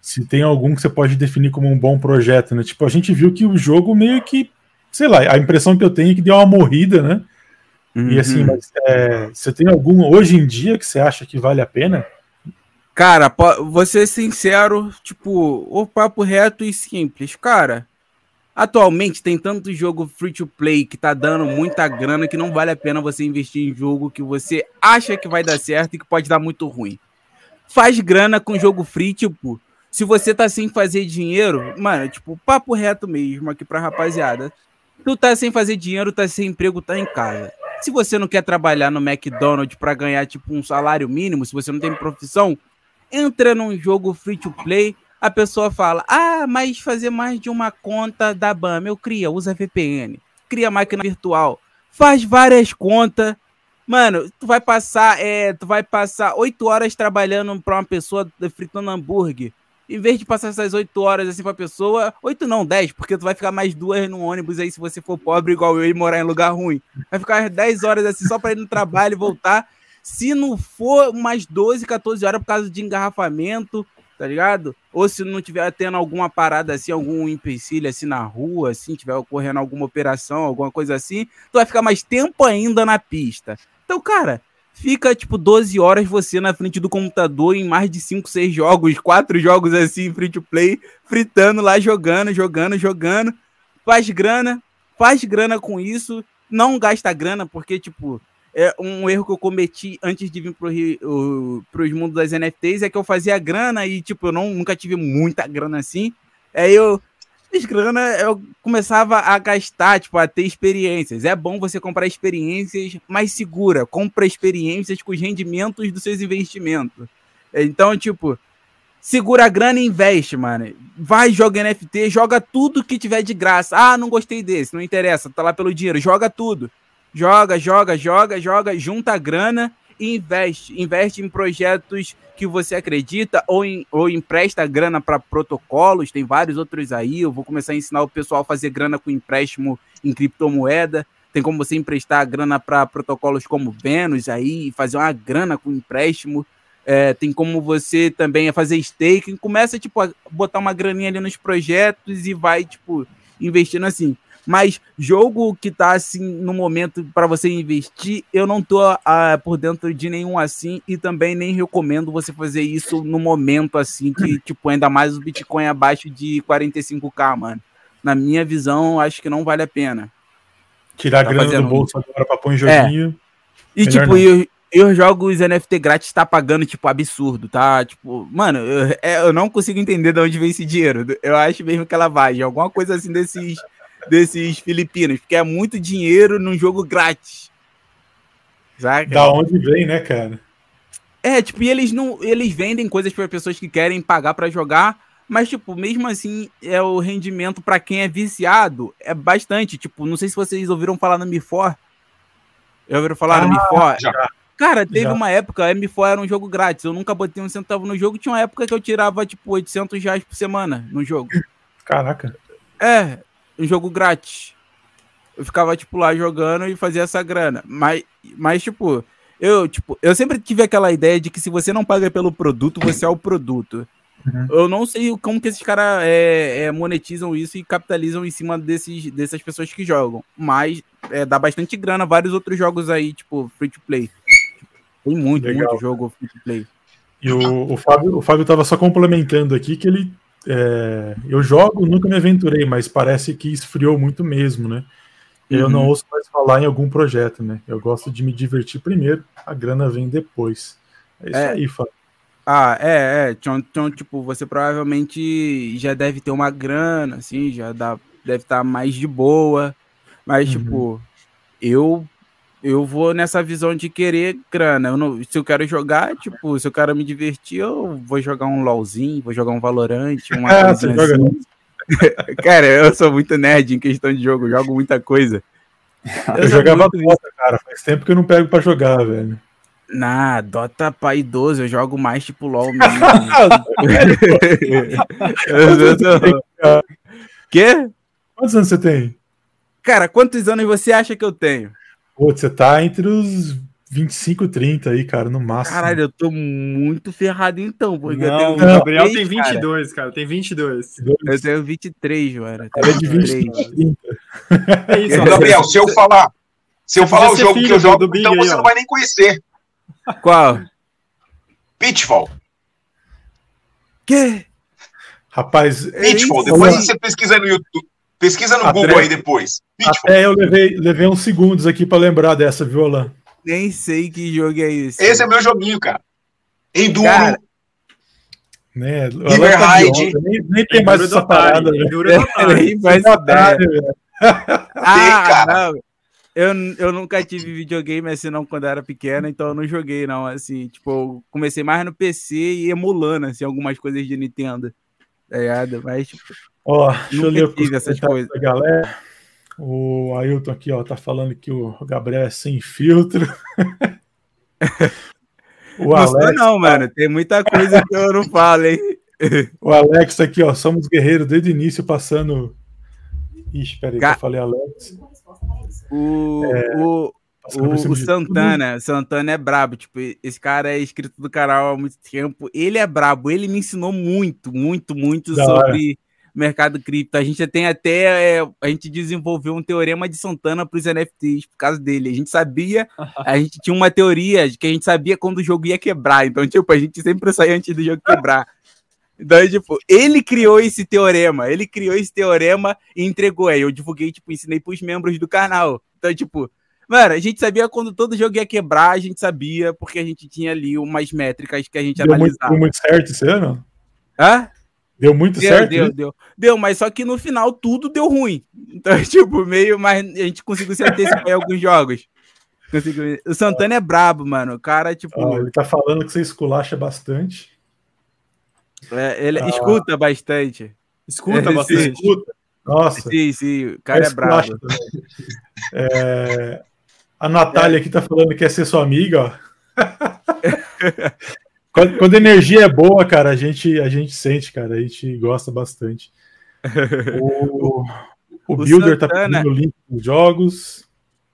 Speaker 3: se tem algum que você pode definir como um bom projeto, né? Tipo, a gente viu que o jogo meio que, sei lá, a impressão que eu tenho é que deu uma morrida, né? Uhum. E assim, mas é, você tem algum hoje em dia que você acha que vale a pena?
Speaker 2: Cara, vou ser sincero, tipo, o papo reto e simples. Cara, Atualmente tem tanto jogo free to play que tá dando muita grana que não vale a pena você investir em jogo que você acha que vai dar certo e que pode dar muito ruim. Faz grana com jogo free, tipo, se você tá sem fazer dinheiro, mano, tipo, papo reto mesmo aqui pra rapaziada. Tu tá sem fazer dinheiro, tá sem emprego, tá em casa. Se você não quer trabalhar no McDonald's para ganhar tipo um salário mínimo, se você não tem profissão, entra num jogo free to play a pessoa fala: Ah, mas fazer mais de uma conta da BAM. Eu cria, usa VPN, cria máquina virtual, faz várias contas. Mano, tu vai passar, é, tu vai passar oito horas trabalhando para uma pessoa fritando hambúrguer. Em vez de passar essas oito horas assim pra pessoa, oito não, dez, porque tu vai ficar mais duas no ônibus aí se você for pobre igual eu e morar em lugar ruim. Vai ficar dez horas assim só para ir no trabalho e voltar. Se não for umas 12, 14 horas por causa de engarrafamento, tá ligado? Ou se não tiver tendo alguma parada assim, algum empecilho assim na rua, assim, tiver ocorrendo alguma operação, alguma coisa assim, tu vai ficar mais tempo ainda na pista. Então, cara, fica tipo 12 horas você na frente do computador em mais de 5, 6 jogos, 4 jogos assim, free to play, fritando lá, jogando, jogando, jogando. Faz grana, faz grana com isso, não gasta grana, porque, tipo, é um erro que eu cometi antes de vir para os mundos das NFTs é que eu fazia grana e, tipo, eu não, nunca tive muita grana assim. Aí eu fiz grana, eu começava a gastar, tipo, a ter experiências. É bom você comprar experiências mais segura. Compra experiências com os rendimentos dos seus investimentos. Então, tipo, segura a grana e investe, mano. Vai, joga NFT, joga tudo que tiver de graça. Ah, não gostei desse, não interessa, tá lá pelo dinheiro. Joga tudo joga, joga, joga, joga, junta grana e investe. Investe em projetos que você acredita ou, em, ou empresta grana para protocolos. Tem vários outros aí. Eu vou começar a ensinar o pessoal a fazer grana com empréstimo em criptomoeda. Tem como você emprestar grana para protocolos como Venus aí fazer uma grana com empréstimo. é, tem como você também fazer staking, começa tipo a botar uma graninha ali nos projetos e vai tipo investindo assim. Mas jogo que tá assim no momento para você investir, eu não tô uh, por dentro de nenhum assim e também nem recomendo você fazer isso no momento assim que tipo ainda mais o Bitcoin abaixo de 45k, mano. Na minha visão, acho que não vale a pena.
Speaker 3: Tirar tá grana do bolso agora pra pôr em joguinho.
Speaker 2: É. E tipo, eu, eu jogo os NFT grátis tá pagando, tipo, absurdo, tá? Tipo, mano, eu, é, eu não consigo entender de onde vem esse dinheiro. Eu acho mesmo que ela vai, alguma coisa assim desses desses filipinos, porque é muito dinheiro num jogo grátis.
Speaker 3: Saca? Da onde vem, né, cara?
Speaker 2: É, tipo, e eles não, eles vendem coisas para pessoas que querem pagar para jogar, mas tipo, mesmo assim, é o rendimento para quem é viciado é bastante, tipo, não sei se vocês ouviram falar no Mi4. Já ouviram falar ah, no Mi4? Já. Cara, teve já. uma época, a M4 era um jogo grátis. Eu nunca botei um centavo no jogo. Tinha uma época que eu tirava, tipo, 800 reais por semana no jogo.
Speaker 3: Caraca.
Speaker 2: É, um jogo grátis. Eu ficava, tipo, lá jogando e fazia essa grana. Mas, mas tipo, eu, tipo, eu sempre tive aquela ideia de que se você não paga pelo produto, você é o produto. Uhum. Eu não sei como que esses caras é, é, monetizam isso e capitalizam em cima desses, dessas pessoas que jogam. Mas é, dá bastante grana vários outros jogos aí, tipo, free to play. Tem muito, Legal. muito jogo free to play.
Speaker 3: E o, o, Fábio, o Fábio tava só complementando aqui que ele é, eu jogo, nunca me aventurei, mas parece que esfriou muito mesmo, né? Eu não uhum. ouço mais falar em algum projeto, né? Eu gosto de me divertir primeiro, a grana vem depois. É isso é. aí, Fábio.
Speaker 2: Ah, é, é. Então, então, tipo, você provavelmente já deve ter uma grana, assim, já dá, deve estar tá mais de boa. Mas, uhum. tipo, eu eu vou nessa visão de querer grana. Eu não, se eu quero jogar, tipo, se eu quero me divertir, eu vou jogar um LOLzinho, vou jogar um Valorant, uma ah, Cara, eu sou muito nerd em questão de jogo, jogo muita coisa.
Speaker 3: Eu, eu jogava Dota, cara. Faz tempo que eu não pego pra jogar, velho.
Speaker 2: Na Dota pai idoso, eu jogo mais tipo LOL mesmo. Quê?
Speaker 3: Quantos anos você tem?
Speaker 2: Cara, quantos anos você acha que eu tenho?
Speaker 3: Pô, você tá entre os 25, 30 aí, cara, no máximo.
Speaker 2: Caralho, eu tô muito ferrado então,
Speaker 1: porque não, eu tenho o Gabriel 23, tem 22, cara. cara, tem 22.
Speaker 2: Eu tenho 23, mano.
Speaker 3: Ela é de 25 30.
Speaker 4: É isso, Gabriel, se eu falar, se eu falar o jogo que eu jogo, do então você aí, não vai nem conhecer.
Speaker 2: Qual?
Speaker 4: Pitfall.
Speaker 2: Que?
Speaker 3: Rapaz,
Speaker 4: Pitfall, depois você pesquisa no YouTube. Pesquisa no Google aí depois.
Speaker 3: É, eu levei, levei uns segundos aqui para lembrar dessa, viu, Alan?
Speaker 2: Nem sei que jogo é esse.
Speaker 4: Esse é meu joguinho, cara. Enduro. Cara,
Speaker 3: né? River tá Nem, nem tem mais essa parada. Enduro
Speaker 2: nem faz ideia. ah, cara. Não. Eu, eu nunca tive videogame assim não quando eu era pequena, então eu não joguei não, assim, tipo, eu comecei mais no PC e emulando assim algumas coisas de Nintendo. Tá ligado? Mas tipo,
Speaker 3: Ó, deixa eu ler essas coisas. Da galera. O Ailton aqui, ó, tá falando que o Gabriel é sem filtro.
Speaker 2: o não Alex, não, mano. Tem muita coisa que eu não falo, hein?
Speaker 3: o Alex aqui, ó, somos guerreiros desde o início, passando. Ixi, peraí, Ga... que eu falei Alex.
Speaker 2: O, é... o, o, o Santana, Santana é brabo, tipo, esse cara é inscrito do canal há muito tempo, ele é brabo, ele me ensinou muito, muito, muito da sobre hora mercado cripto. A gente tem até. É, a gente desenvolveu um teorema de Santana para os NFTs por causa dele. A gente sabia, a gente tinha uma teoria de que a gente sabia quando o jogo ia quebrar. Então, tipo, a gente sempre saía antes do jogo quebrar. Então, tipo, ele criou esse teorema, ele criou esse teorema e entregou. Aí eu divulguei, tipo, ensinei para os membros do canal. Então, tipo, mano, a gente sabia quando todo jogo ia quebrar, a gente sabia, porque a gente tinha ali umas métricas que a gente
Speaker 3: deu analisava. Muito, deu muito certo esse ano?
Speaker 2: Hã?
Speaker 3: Deu muito
Speaker 2: deu,
Speaker 3: certo?
Speaker 2: Deu, deu. Deu, mas só que no final tudo deu ruim. Então, tipo, meio, mas a gente conseguiu se antecipar em alguns jogos. Conseguiu... O Santana é brabo, mano. O cara, tipo.
Speaker 3: Oh, ele tá falando que você esculacha bastante.
Speaker 2: É, ele ah. escuta bastante.
Speaker 1: Escuta é, bastante. Escuta.
Speaker 3: Nossa.
Speaker 2: Sim, sim. O cara é, é brabo.
Speaker 3: É... A Natália aqui tá falando que quer ser sua amiga, ó. Quando, quando, a energia é boa, cara, a gente, a gente sente, cara, a gente gosta bastante. O, o, o Builder tá Santana. tá pedindo o link dos jogos.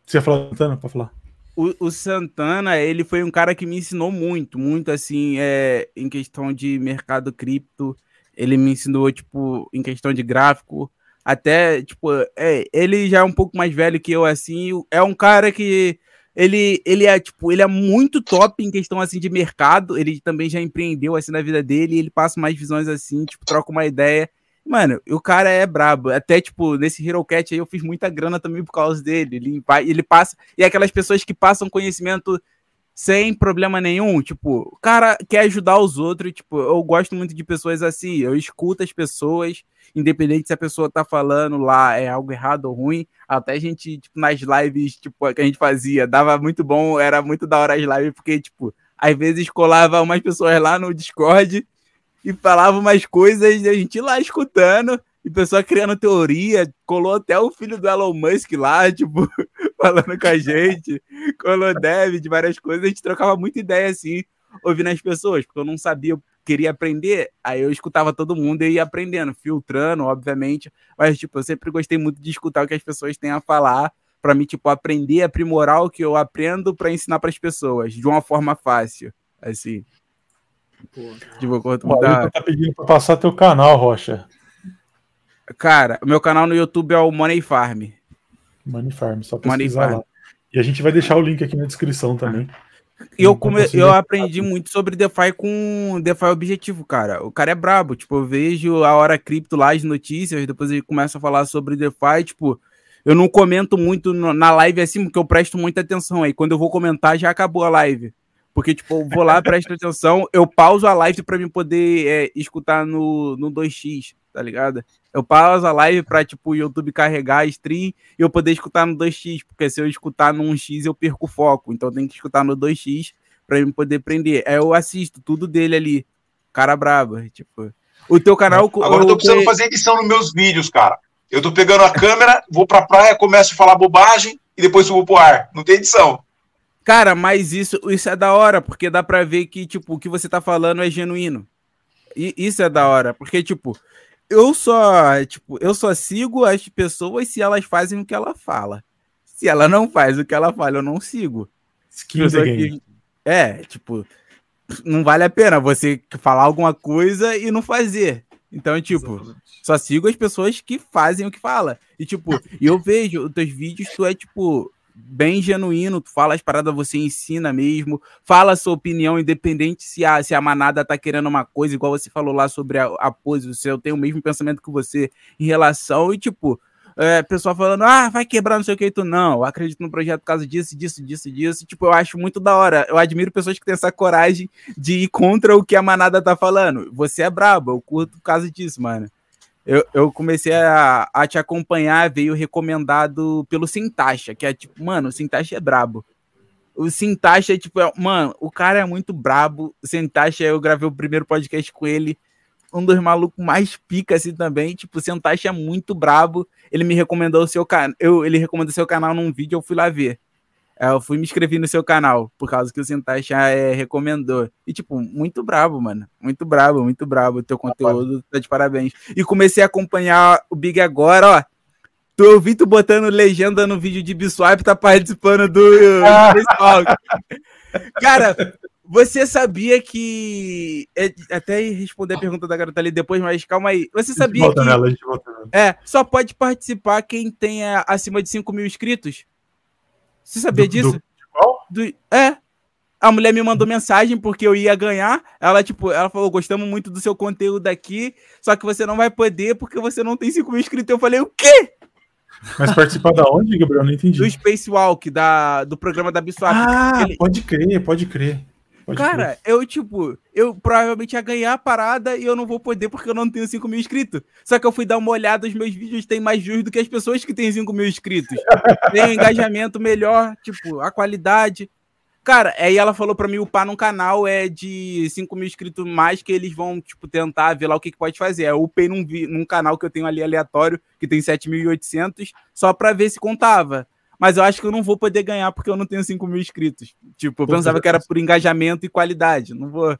Speaker 3: Você ia falar, Santana, para falar.
Speaker 2: o, o, Santana, ele foi um cara que me ensinou muito, muito assim, é, em questão de mercado cripto. Ele me ensinou, tipo, em questão de gráfico. Até, tipo, é, ele já é um pouco mais velho que eu, assim. É um cara que ele, ele é, tipo, ele é muito top em questão, assim, de mercado. Ele também já empreendeu, assim, na vida dele. ele passa mais visões, assim, tipo, troca uma ideia. Mano, o cara é brabo. Até, tipo, nesse Hero Cat aí eu fiz muita grana também por causa dele. Ele, ele passa. E aquelas pessoas que passam conhecimento sem problema nenhum. Tipo, o cara quer ajudar os outros. Tipo, eu gosto muito de pessoas assim. Eu escuto as pessoas, independente se a pessoa tá falando lá é algo errado ou ruim. Até a gente, tipo, nas lives, tipo, que a gente fazia, dava muito bom, era muito da hora as lives, porque, tipo, às vezes colava umas pessoas lá no Discord e falava umas coisas e a gente lá escutando e pessoa criando teoria, colou até o filho do Elon Musk lá, tipo, falando com a gente, colou David, várias coisas, a gente trocava muita ideia assim, ouvindo as pessoas, porque eu não sabia, eu queria aprender, aí eu escutava todo mundo e ia aprendendo, filtrando, obviamente, mas tipo, eu sempre gostei muito de escutar o que as pessoas têm a falar, para mim, tipo, aprender, aprimorar o que eu aprendo para ensinar para as pessoas, de uma forma fácil, assim.
Speaker 3: Tipo, o tá pedindo pra passar teu canal, Rocha.
Speaker 2: Cara, meu canal no YouTube é o Money Farm.
Speaker 3: Money Farm, só pesquisar Money lá. E a gente vai deixar o link aqui na descrição também.
Speaker 2: Eu, come... eu aprendi muito sobre DeFi com DeFi Objetivo, cara. O cara é brabo. Tipo, eu vejo a hora cripto lá, as notícias, depois ele começa a falar sobre DeFi. Tipo, eu não comento muito na live assim, porque eu presto muita atenção. Aí quando eu vou comentar, já acabou a live. Porque, tipo, eu vou lá, presto atenção, eu pauso a live para mim poder é, escutar no, no 2x, tá ligado? Eu pauso a live pra, tipo, o YouTube carregar a stream e eu poder escutar no 2x, porque se eu escutar no 1x eu perco o foco, então tem que escutar no 2x pra mim poder prender. Aí eu assisto tudo dele ali, cara brabo, tipo... O teu canal...
Speaker 4: Agora eu tô precisando fazer edição nos meus vídeos, cara. Eu tô pegando a câmera, vou pra praia, começo a falar bobagem e depois subo pro ar. Não tem edição.
Speaker 2: Cara, mas isso, isso é da hora, porque dá pra ver que, tipo, o que você tá falando é genuíno. E isso é da hora, porque, tipo, eu só, tipo, eu só sigo as pessoas se elas fazem o que ela fala. Se ela não faz o que ela fala, eu não sigo. Skin que, é, tipo, não vale a pena você falar alguma coisa e não fazer. Então, tipo, Exatamente. só sigo as pessoas que fazem o que fala. E, tipo, eu vejo os teus vídeos, tu é, tipo, bem genuíno, tu fala as paradas, você ensina mesmo, fala a sua opinião, independente se a, se a manada tá querendo uma coisa, igual você falou lá sobre a, a pose, se eu tenho o mesmo pensamento que você em relação, e tipo, é, pessoal falando, ah, vai quebrar, não sei o que, tu não, acredito no projeto por causa disso, disso, disso, disso, tipo, eu acho muito da hora, eu admiro pessoas que têm essa coragem de ir contra o que a manada tá falando, você é brabo, eu curto por causa disso, mano eu, eu comecei a, a te acompanhar, veio recomendado pelo Sintaxa, que é tipo, mano, o Sintaxa é brabo. O Sintaxa é tipo, é, mano, o cara é muito brabo. O Sintaxa, eu gravei o primeiro podcast com ele, um dos malucos mais pica assim também. Tipo, Sintaxa é muito brabo. Ele me recomendou o seu canal, ele recomendou seu canal num vídeo, eu fui lá ver. É, eu fui me inscrever no seu canal, por causa que o Sintaxa é, recomendou. E, tipo, muito brabo, mano. Muito brabo, muito brabo. O teu conteúdo tá de parabéns. E comecei a acompanhar o Big agora, ó. Tu ouvi tu botando legenda no vídeo de Biswap, tá participando do. Cara, você sabia que. É, até responder a pergunta da garota ali depois, mas calma aí. Você sabia que. Nela, é, só pode participar quem tenha acima de 5 mil inscritos? Você sabia do, disso? Do, do, é. A mulher me mandou mensagem porque eu ia ganhar. Ela, tipo, ela falou: gostamos muito do seu conteúdo aqui, só que você não vai poder porque você não tem 5 mil inscritos. Eu falei, o quê?
Speaker 3: Mas participar da onde, Gabriel? Não entendi.
Speaker 2: Do Spacewalk, da, do programa da Biswap.
Speaker 3: Ah, Ele... pode crer, pode crer.
Speaker 2: Pode Cara, crer. eu, tipo, eu provavelmente ia ganhar a parada e eu não vou poder porque eu não tenho 5 mil inscritos. Só que eu fui dar uma olhada, os meus vídeos têm mais views do que as pessoas que têm 5 mil inscritos. Tem um engajamento melhor, tipo, a qualidade. Cara, aí ela falou pra mim upar num canal é de 5 mil inscritos mais que eles vão, tipo, tentar ver lá o que, que pode fazer. Eu upei num, num canal que eu tenho ali aleatório, que tem 7.800, só pra ver se contava mas eu acho que eu não vou poder ganhar porque eu não tenho 5 mil inscritos. Tipo, eu pensava que era por engajamento e qualidade. Não vou.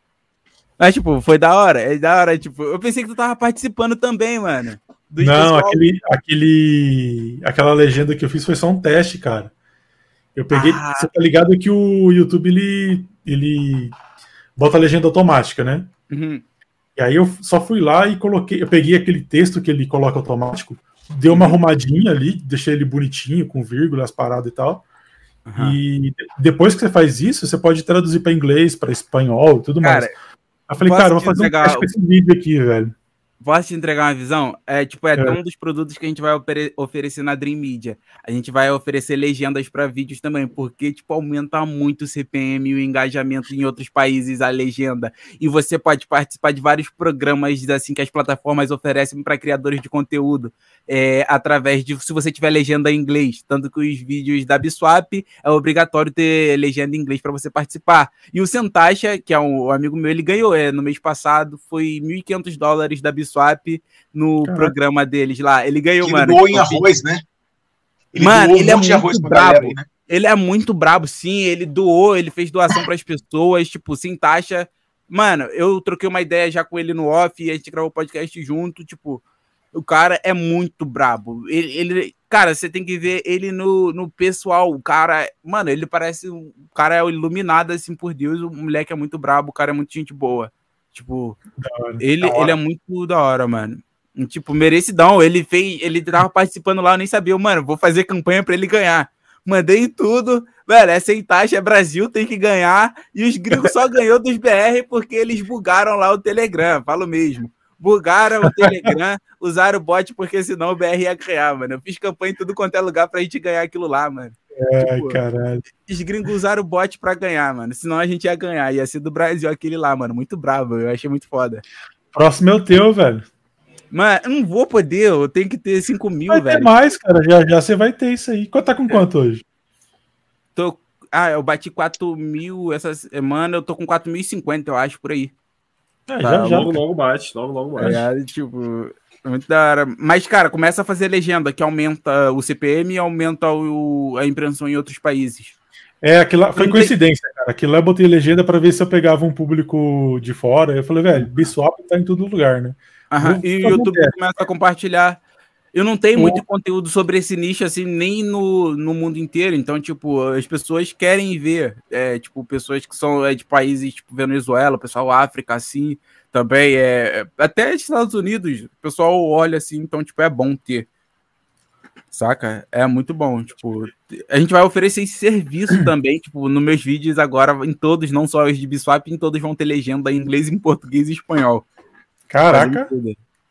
Speaker 2: Mas, tipo, foi da hora. É da hora. Tipo, eu pensei que tu tava participando também, mano.
Speaker 3: não, aquele, aquele. Aquela legenda que eu fiz foi só um teste, cara. Eu peguei. Ah. Você tá ligado que o YouTube ele, ele bota a legenda automática, né? Uhum. E aí eu só fui lá e coloquei, eu peguei aquele texto que ele coloca automático, dei uma arrumadinha ali, deixei ele bonitinho, com vírgulas, paradas e tal. Uhum. E depois que você faz isso, você pode traduzir para inglês, para espanhol e tudo cara, mais. Eu falei, cara, vou fazer um teste com esse vídeo aqui, velho.
Speaker 2: Posso te entregar uma visão? É tipo, é, é. um dos produtos que a gente vai oferecer na Dream Media. A gente vai oferecer legendas para vídeos também, porque tipo aumenta muito o CPM e o engajamento em outros países a legenda. E você pode participar de vários programas assim que as plataformas oferecem para criadores de conteúdo é, através de se você tiver legenda em inglês, tanto que os vídeos da Biswap é obrigatório ter legenda em inglês para você participar. E o Sentasha, que é um, amigo meu, ele ganhou é, no mês passado, foi 1.500 dólares da Biswap no Caraca. programa deles lá. Ele ganhou,
Speaker 4: ele
Speaker 2: mano.
Speaker 4: Doou em arroz, né?
Speaker 2: Ele mano, ele um é muito brabo. Galera, né? Ele é muito brabo, sim. Ele doou, ele fez doação para as pessoas, tipo, sem taxa. Mano, eu troquei uma ideia já com ele no off e a gente gravou o podcast junto, tipo, o cara é muito brabo. Ele, ele, cara, você tem que ver ele no, no pessoal. O cara, mano, ele parece. O cara é iluminado assim por Deus. O moleque é muito brabo, o cara é muito gente boa. Tipo, ele, ele é muito da hora, mano. Tipo, merecidão. Ele fez. Ele tava participando lá, eu nem sabia, mano, vou fazer campanha para ele ganhar. Mandei tudo, velho. É sem taxa, é Brasil, tem que ganhar. E os gringos só ganhou dos BR porque eles bugaram lá o Telegram, falo mesmo bugaram o Telegram, usaram o bot, porque senão o BR ia criar, mano. Eu fiz campanha em tudo quanto é lugar pra gente ganhar aquilo lá, mano.
Speaker 3: É, tipo, caralho.
Speaker 2: Os gringos usaram o bot pra ganhar, mano. Senão a gente ia ganhar. Ia ser do Brasil aquele lá, mano. Muito bravo. Eu achei muito foda.
Speaker 3: Próximo é o teu, velho.
Speaker 2: Mano, eu não vou poder. Eu tenho que ter 5 mil, vai velho.
Speaker 3: Ter mais, cara. Já, já você vai ter isso aí. Quanto tá com quanto hoje?
Speaker 2: Tô. Ah, eu bati 4 mil essa semana. Eu tô com 4.050, eu acho, por aí.
Speaker 1: É, tá, já, já, logo, logo bate, logo, logo bate.
Speaker 2: É, tipo, muito da hora. Mas, cara, começa a fazer legenda que aumenta o CPM e aumenta o, a impressão em outros países.
Speaker 3: É, aquilo foi coincidência, cara. Aquilo lá eu botei legenda para ver se eu pegava um público de fora. Eu falei, velho, Biswap tá em todo lugar, né?
Speaker 2: Aham, e o YouTube começa a compartilhar. Eu não tenho muito conteúdo sobre esse nicho, assim, nem no, no mundo inteiro. Então, tipo, as pessoas querem ver, é, tipo, pessoas que são é, de países, tipo, Venezuela, pessoal África, assim, também, é, até Estados Unidos, o pessoal olha assim, então, tipo, é bom ter. Saca? É muito bom, tipo, a gente vai oferecer esse serviço também, tipo, nos meus vídeos agora, em todos, não só os de Biswap, em todos vão ter legenda em inglês, em português e espanhol.
Speaker 3: Caraca!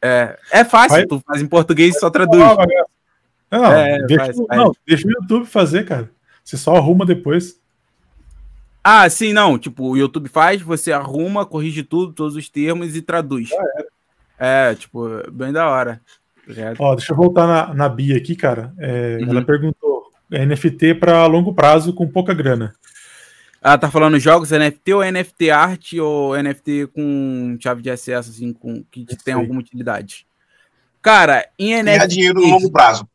Speaker 2: É, é fácil, vai, tu faz em português e só traduz.
Speaker 3: Não, é, deixa, faz, faz. não, deixa o YouTube fazer, cara. Você só arruma depois.
Speaker 2: Ah, sim, não. Tipo, o YouTube faz, você arruma, corrige tudo, todos os termos e traduz. Ah, é. é. tipo, bem da hora.
Speaker 3: Ó, deixa eu voltar na, na Bia aqui, cara. É, uhum. Ela perguntou: NFT para longo prazo com pouca grana.
Speaker 2: Ela tá falando jogos NFT ou NFT arte ou NFT com chave de acesso, assim, com, que tem alguma utilidade? Cara, em NFT. Ganhar
Speaker 4: dinheiro no longo prazo.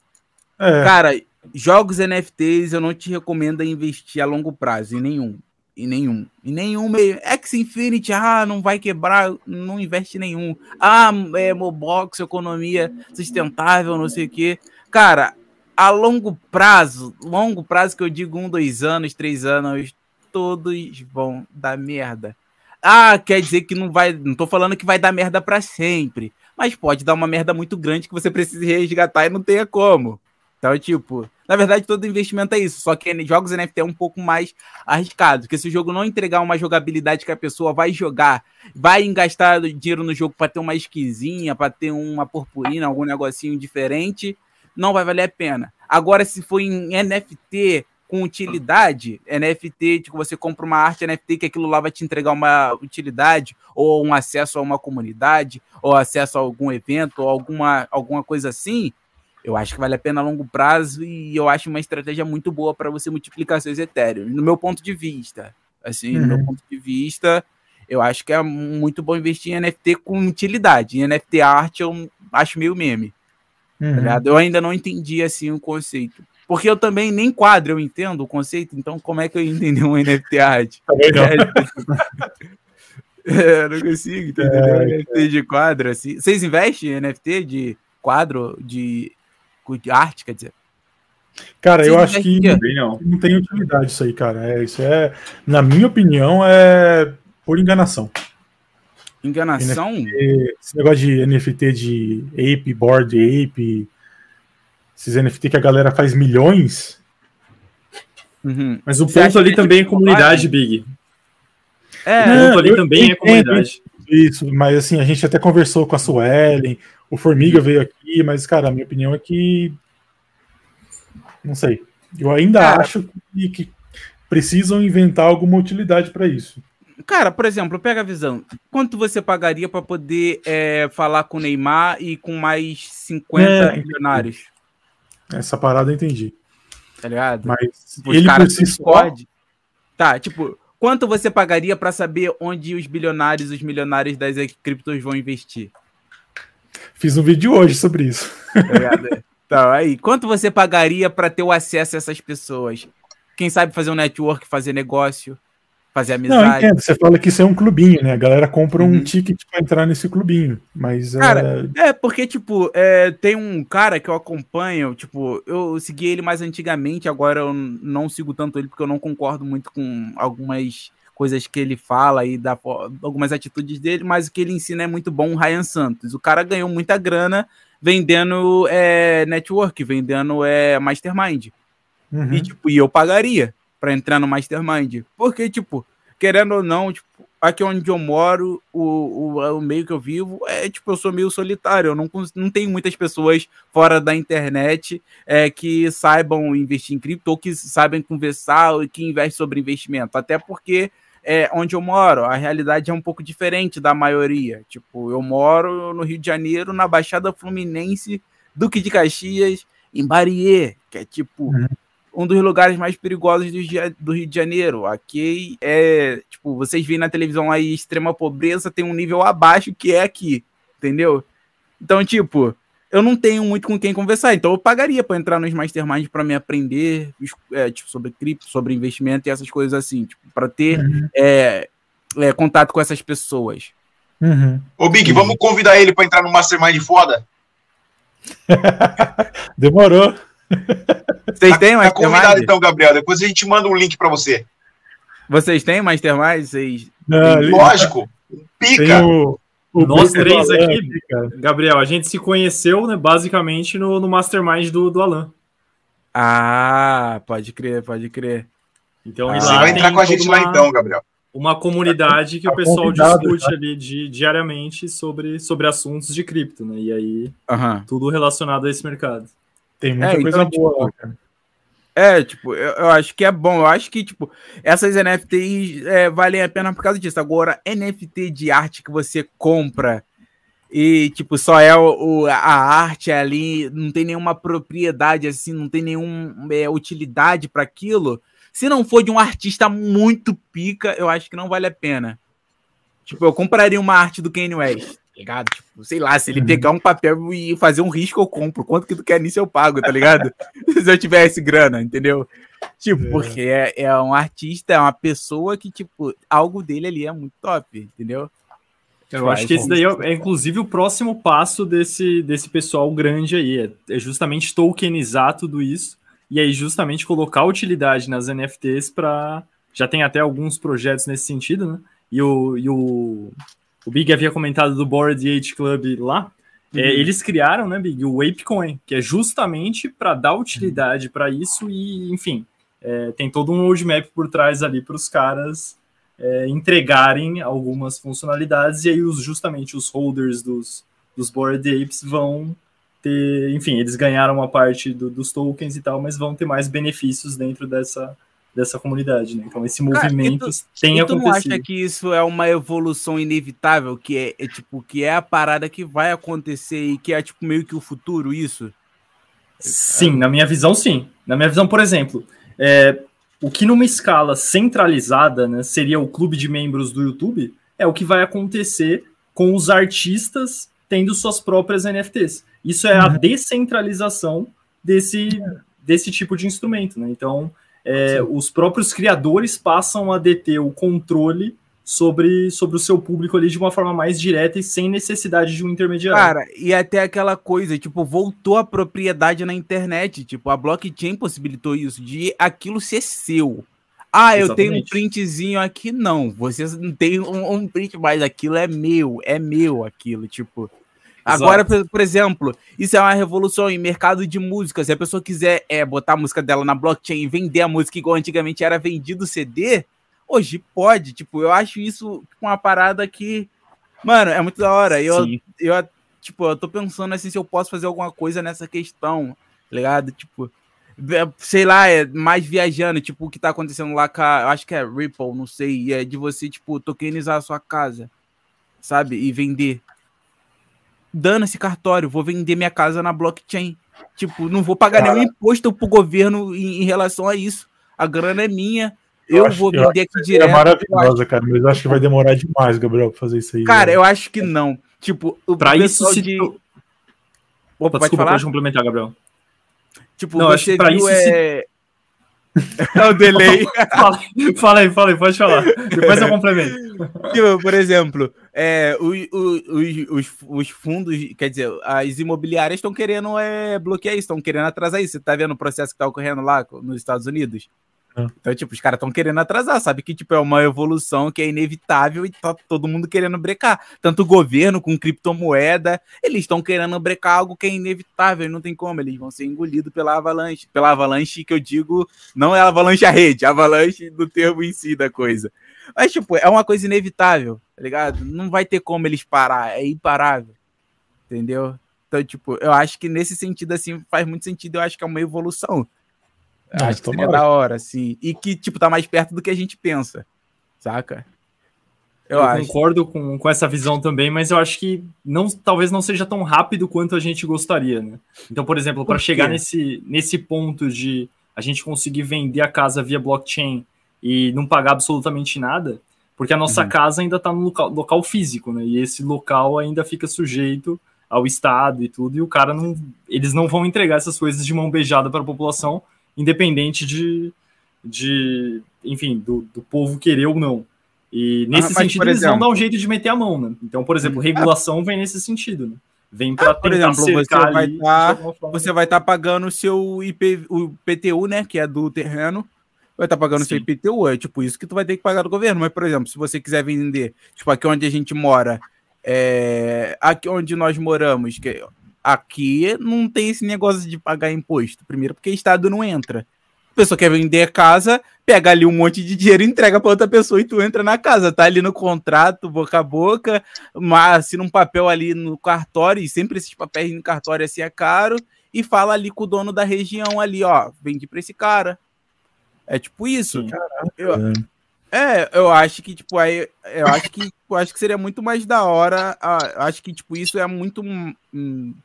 Speaker 2: É. Cara, jogos NFTs eu não te recomendo investir a longo prazo, em nenhum. Em nenhum. Em nenhum meio. X Infinity, ah, não vai quebrar, não investe nenhum. Ah, é Mobox, economia sustentável, não sei o quê. Cara, a longo prazo, longo prazo que eu digo um, dois anos, três anos, todos vão dar merda. Ah, quer dizer que não vai. Não tô falando que vai dar merda para sempre. Mas pode dar uma merda muito grande que você precise resgatar e não tenha como. Então, tipo, na verdade, todo investimento é isso. Só que jogos NFT é um pouco mais arriscado. Porque se o jogo não entregar uma jogabilidade que a pessoa vai jogar, vai gastar dinheiro no jogo para ter uma skinzinha, para ter uma purpurina, algum negocinho diferente, não vai valer a pena. Agora, se for em NFT, com utilidade, NFT, tipo, você compra uma arte NFT que aquilo lá vai te entregar uma utilidade, ou um acesso a uma comunidade, ou acesso a algum evento, ou alguma, alguma coisa assim, eu acho que vale a pena a longo prazo e eu acho uma estratégia muito boa para você multiplicar seus Ethereum, no meu ponto de vista. Assim, uhum. no meu uhum. ponto de vista, eu acho que é muito bom investir em NFT com utilidade. Em NFT arte eu acho meio meme. Tá uhum. Tá eu ainda não entendi assim o conceito. Porque eu também nem quadro eu entendo o conceito, então como é que eu entender um NFT art? É, não consigo entender é, NFT de quadro assim. Vocês investem em NFT de quadro de arte, quer dizer?
Speaker 3: Cara, eu acho que não. não tem utilidade isso aí, cara. É, isso é, na minha opinião, é por enganação.
Speaker 2: Enganação?
Speaker 3: NFT, esse negócio de NFT de Ape, Board Ape, esses NFT que a galera faz milhões.
Speaker 1: Uhum. Mas o ponto ali também é comunidade, Big. É, o ponto ali também é comunidade.
Speaker 3: Isso, mas assim, a gente até conversou com a Suelen, o Formiga veio aqui, mas, cara, a minha opinião é que. Não sei. Eu ainda cara, acho que, que precisam inventar alguma utilidade para isso.
Speaker 2: Cara, por exemplo, pega a visão. Quanto você pagaria para poder é, falar com o Neymar e com mais 50 é, milionários?
Speaker 3: Essa parada eu entendi.
Speaker 2: Tá ligado?
Speaker 3: Mas Os ele por si só...
Speaker 2: Tá, tipo, Quanto você pagaria para saber onde os bilionários, os milionários das criptos vão investir?
Speaker 3: Fiz um vídeo hoje sobre isso.
Speaker 2: É, então, aí, quanto você pagaria para ter o acesso a essas pessoas? Quem sabe fazer um network, fazer negócio? Fazer amizade. Não, entendo.
Speaker 3: Você fala que isso é um clubinho, né? A galera compra uhum. um ticket para entrar nesse clubinho. Mas.
Speaker 2: Cara, é, é porque, tipo, é, tem um cara que eu acompanho, tipo, eu segui ele mais antigamente, agora eu não sigo tanto ele porque eu não concordo muito com algumas coisas que ele fala e da, algumas atitudes dele, mas o que ele ensina é muito bom, o Ryan Santos. O cara ganhou muita grana vendendo é, network, vendendo é, mastermind. Uhum. E, tipo, e eu pagaria para entrar no Mastermind. Porque, tipo, querendo ou não, tipo, aqui onde eu moro, o, o, o, meio que eu vivo, é tipo, eu sou meio solitário. Eu não, não tenho muitas pessoas fora da internet é, que saibam investir em cripto ou que sabem conversar ou que investem sobre investimento. Até porque é, onde eu moro, a realidade é um pouco diferente da maioria. Tipo, eu moro no Rio de Janeiro, na Baixada Fluminense, Duque de Caxias, em Barier, que é tipo. Uhum um dos lugares mais perigosos do, do, Rio de Janeiro. Aqui é, tipo, vocês veem na televisão aí extrema pobreza, tem um nível abaixo que é aqui, entendeu? Então, tipo, eu não tenho muito com quem conversar, então eu pagaria para entrar nos masterminds para me aprender é, tipo, sobre cripto, sobre investimento e essas coisas assim, tipo, para ter uhum. é, é, contato com essas pessoas.
Speaker 4: Uhum. Ô, Big, uhum. vamos convidar ele para entrar no mastermind foda?
Speaker 3: Demorou.
Speaker 2: Vocês têm Mastermind? Tá convidado
Speaker 4: então, Gabriel. Depois a gente manda um link para você.
Speaker 2: Vocês têm Mastermind? Vocês...
Speaker 4: Não, Lógico. Pica.
Speaker 1: O, o Nós três aqui, Gabriel, a gente se conheceu, né, basicamente, no, no Mastermind do, do Alan.
Speaker 2: Ah, pode crer, pode crer.
Speaker 4: Então, ah, você vai entrar com a gente uma, lá então, Gabriel.
Speaker 1: Uma comunidade que tá o pessoal discute tá? ali de, diariamente sobre, sobre assuntos de cripto, né? E aí, tudo relacionado a esse mercado.
Speaker 3: Tem muita é, coisa então, boa
Speaker 2: tipo, cara. É, tipo, eu, eu, acho que é bom. Eu acho que, tipo, essas NFTs é, valem a pena por causa disso. Agora, NFT de arte que você compra e, tipo, só é o, a arte ali, não tem nenhuma propriedade, assim, não tem nenhuma é, utilidade para aquilo. Se não for de um artista muito pica, eu acho que não vale a pena. Tipo, eu compraria uma arte do Kanye West ligado? Tipo, sei lá, se ele uhum. pegar um papel e fazer um risco, eu compro. Quanto que tu quer nisso, eu pago, tá ligado? se eu tivesse grana, entendeu? Tipo, é. porque é, é um artista, é uma pessoa que, tipo, algo dele ali é muito top, entendeu?
Speaker 1: Eu acho que esse daí é, é, inclusive o próximo passo desse, desse pessoal grande aí. É, é justamente tokenizar tudo isso e aí justamente colocar utilidade nas NFTs para já tem até alguns projetos nesse sentido, né? E o, e o o Big havia comentado do Board Age Club lá. É, uhum. É, eles criaram, né, Big, o Apecoin, que é justamente para dar utilidade uhum. para isso e, enfim, é, tem todo um roadmap por trás ali para os caras é, entregarem algumas funcionalidades e aí os, justamente os holders dos, dos Board Apes vão ter, enfim, eles ganharam uma parte do, dos tokens e tal, mas vão ter mais benefícios dentro dessa, dessa comunidade, né? Então esse movimento Cara, tu, tem acontecido. Tu acha
Speaker 2: que isso é uma evolução inevitável, que é, é, tipo que é a parada que vai acontecer e que é tipo meio que o futuro isso?
Speaker 1: Sim, na minha visão, sim. Na minha visão, por exemplo, é, o que numa escala centralizada, né, seria o clube de membros do YouTube, é o que vai acontecer com os artistas tendo suas próprias NFTs. Isso é a uhum. descentralização desse, desse tipo de instrumento, né? Então, é, os próprios criadores passam a deter o controle sobre, sobre o seu público ali de uma forma mais direta e sem necessidade de um intermediário. Cara,
Speaker 2: e até aquela coisa, tipo, voltou a propriedade na internet, tipo, a blockchain possibilitou isso, de aquilo ser seu. Ah, eu Exatamente. tenho um printzinho aqui, não. Você não tem um, um, print, mas aquilo é meu, é meu aquilo, tipo. Agora, por, por, exemplo, isso é uma revolução em mercado de música. Se a pessoa quiser é, botar a música dela na blockchain e vender a música igual antigamente era vendido CD, hoje pode. Tipo, eu acho isso uma parada que, mano, é muito da hora. Eu, eu, tipo, eu tô pensando assim se eu posso fazer alguma coisa nessa questão, tá ligado? Tipo, sei lá, é mais viajando, tipo o que tá acontecendo lá com a, acho que é Ripple, não sei, é de você, tipo, tokenizar a sua casa, sabe? E vender. Dando esse cartório, vou vender minha casa na blockchain. Tipo, não vou pagar Cara, nenhum imposto pro governo em, em, relação a isso. A grana é minha. Eu, eu vou acho, vender aqui é direto.
Speaker 3: É maravilhosa, cara, mas eu acho que vai demorar demais, Gabriel, pra fazer isso aí.
Speaker 2: Cara, né? eu acho que não. Tipo,
Speaker 1: o pra isso se de... Tu... Opa, pode desculpa, falar? pode complementar, Gabriel.
Speaker 2: Tipo, não, você viu isso é... é o delay.
Speaker 1: fala, fala, aí, fala aí, pode falar. Depois eu complemento.
Speaker 2: Tipo, por exemplo, é, o, o, os, os fundos, quer dizer, as imobiliárias estão querendo é, bloquear isso, estão querendo atrasar isso. Você tá vendo o processo que tá ocorrendo lá nos Estados Unidos? É. Então, tipo, os caras estão querendo atrasar, sabe? Que, tipo, é uma evolução que é inevitável e tá todo mundo querendo brecar. Tanto o governo com criptomoeda, eles estão querendo brecar algo que é inevitável, não tem como, eles vão ser engolidos pela avalanche. Pela avalanche que eu digo, não é a avalanche a rede, a avalanche do termo em si da coisa. Mas, tipo, é uma coisa inevitável, tá ligado? Não vai ter como eles parar, é imparável. Entendeu? Então, tipo, eu acho que nesse sentido, assim, faz muito sentido, eu acho que é uma evolução. Ah, acho que seria da hora, sim. E que, tipo, tá mais perto do que a gente pensa, saca?
Speaker 1: Eu, eu concordo com, com essa visão também, mas eu acho que não, talvez não seja tão rápido quanto a gente gostaria, né? Então, por exemplo, para chegar nesse, nesse ponto de a gente conseguir vender a casa via blockchain e não pagar absolutamente nada, porque a nossa uhum. casa ainda está no local, local, físico, né? E esse local ainda fica sujeito ao Estado e tudo, e o cara não. Eles não vão entregar essas coisas de mão beijada para a população, independente de, de enfim, do, do povo querer ou não. E nesse ah, sentido, eles exemplo, vão dar um jeito de meter a mão, né? Então, por exemplo, regulação vem nesse sentido, né? Vem para ah,
Speaker 2: por exemplo, você vai tá, você vai estar tá pagando o seu IP, o PTU, né, que é do terreno, vai estar tá pagando o seu IPTU, é tipo isso que tu vai ter que pagar do governo. Mas, por exemplo, se você quiser vender, tipo aqui onde a gente mora, é, aqui onde nós moramos, que Aqui não tem esse negócio de pagar imposto. Primeiro, porque o Estado não entra. A pessoa quer vender a casa, pega ali um monte de dinheiro e entrega para outra pessoa e tu entra na casa. Tá ali no contrato, boca a boca, mas assina um papel ali no cartório, e sempre esses papéis no cartório assim é caro, e fala ali com o dono da região ali, ó, vende para esse cara. É tipo isso. Caraca, eu, é, eu acho que, tipo, aí, eu acho que, eu acho que seria muito mais da hora. eu acho que, tipo, isso é muito.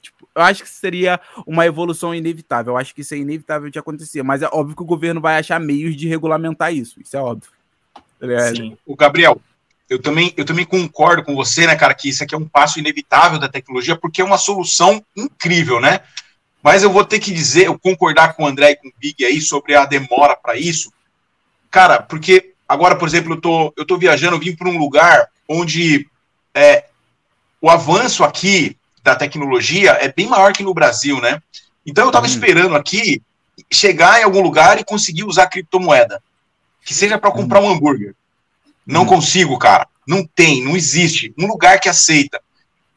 Speaker 2: Tipo, eu acho que seria uma evolução inevitável. Eu acho que isso é inevitável de acontecer. Mas é óbvio que o governo vai achar meios de regulamentar isso. Isso é óbvio.
Speaker 4: É, Sim. O Gabriel, eu também, eu também concordo com você, né, cara, que isso aqui é um passo inevitável da tecnologia, porque é uma solução incrível, né? Mas eu vou ter que dizer, eu concordar com o André e com o Big aí sobre a demora para isso. Cara, porque Agora, por exemplo, eu tô, eu tô viajando, eu vim para um lugar onde é, o avanço aqui da tecnologia é bem maior que no Brasil, né? Então eu estava hum. esperando aqui chegar em algum lugar e conseguir usar criptomoeda, que seja para comprar um hambúrguer. Não hum. consigo, cara. Não tem, não existe um lugar que aceita.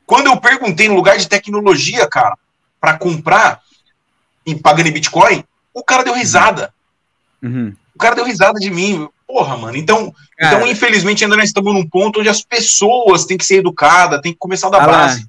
Speaker 4: Quando eu perguntei no lugar de tecnologia, cara, para comprar em pagando em Bitcoin, o cara deu risada. Uhum. O cara deu risada de mim. Porra, mano. Então, então infelizmente, ainda nós estamos num ponto onde as pessoas têm que ser educadas, têm que começar da Alan, base.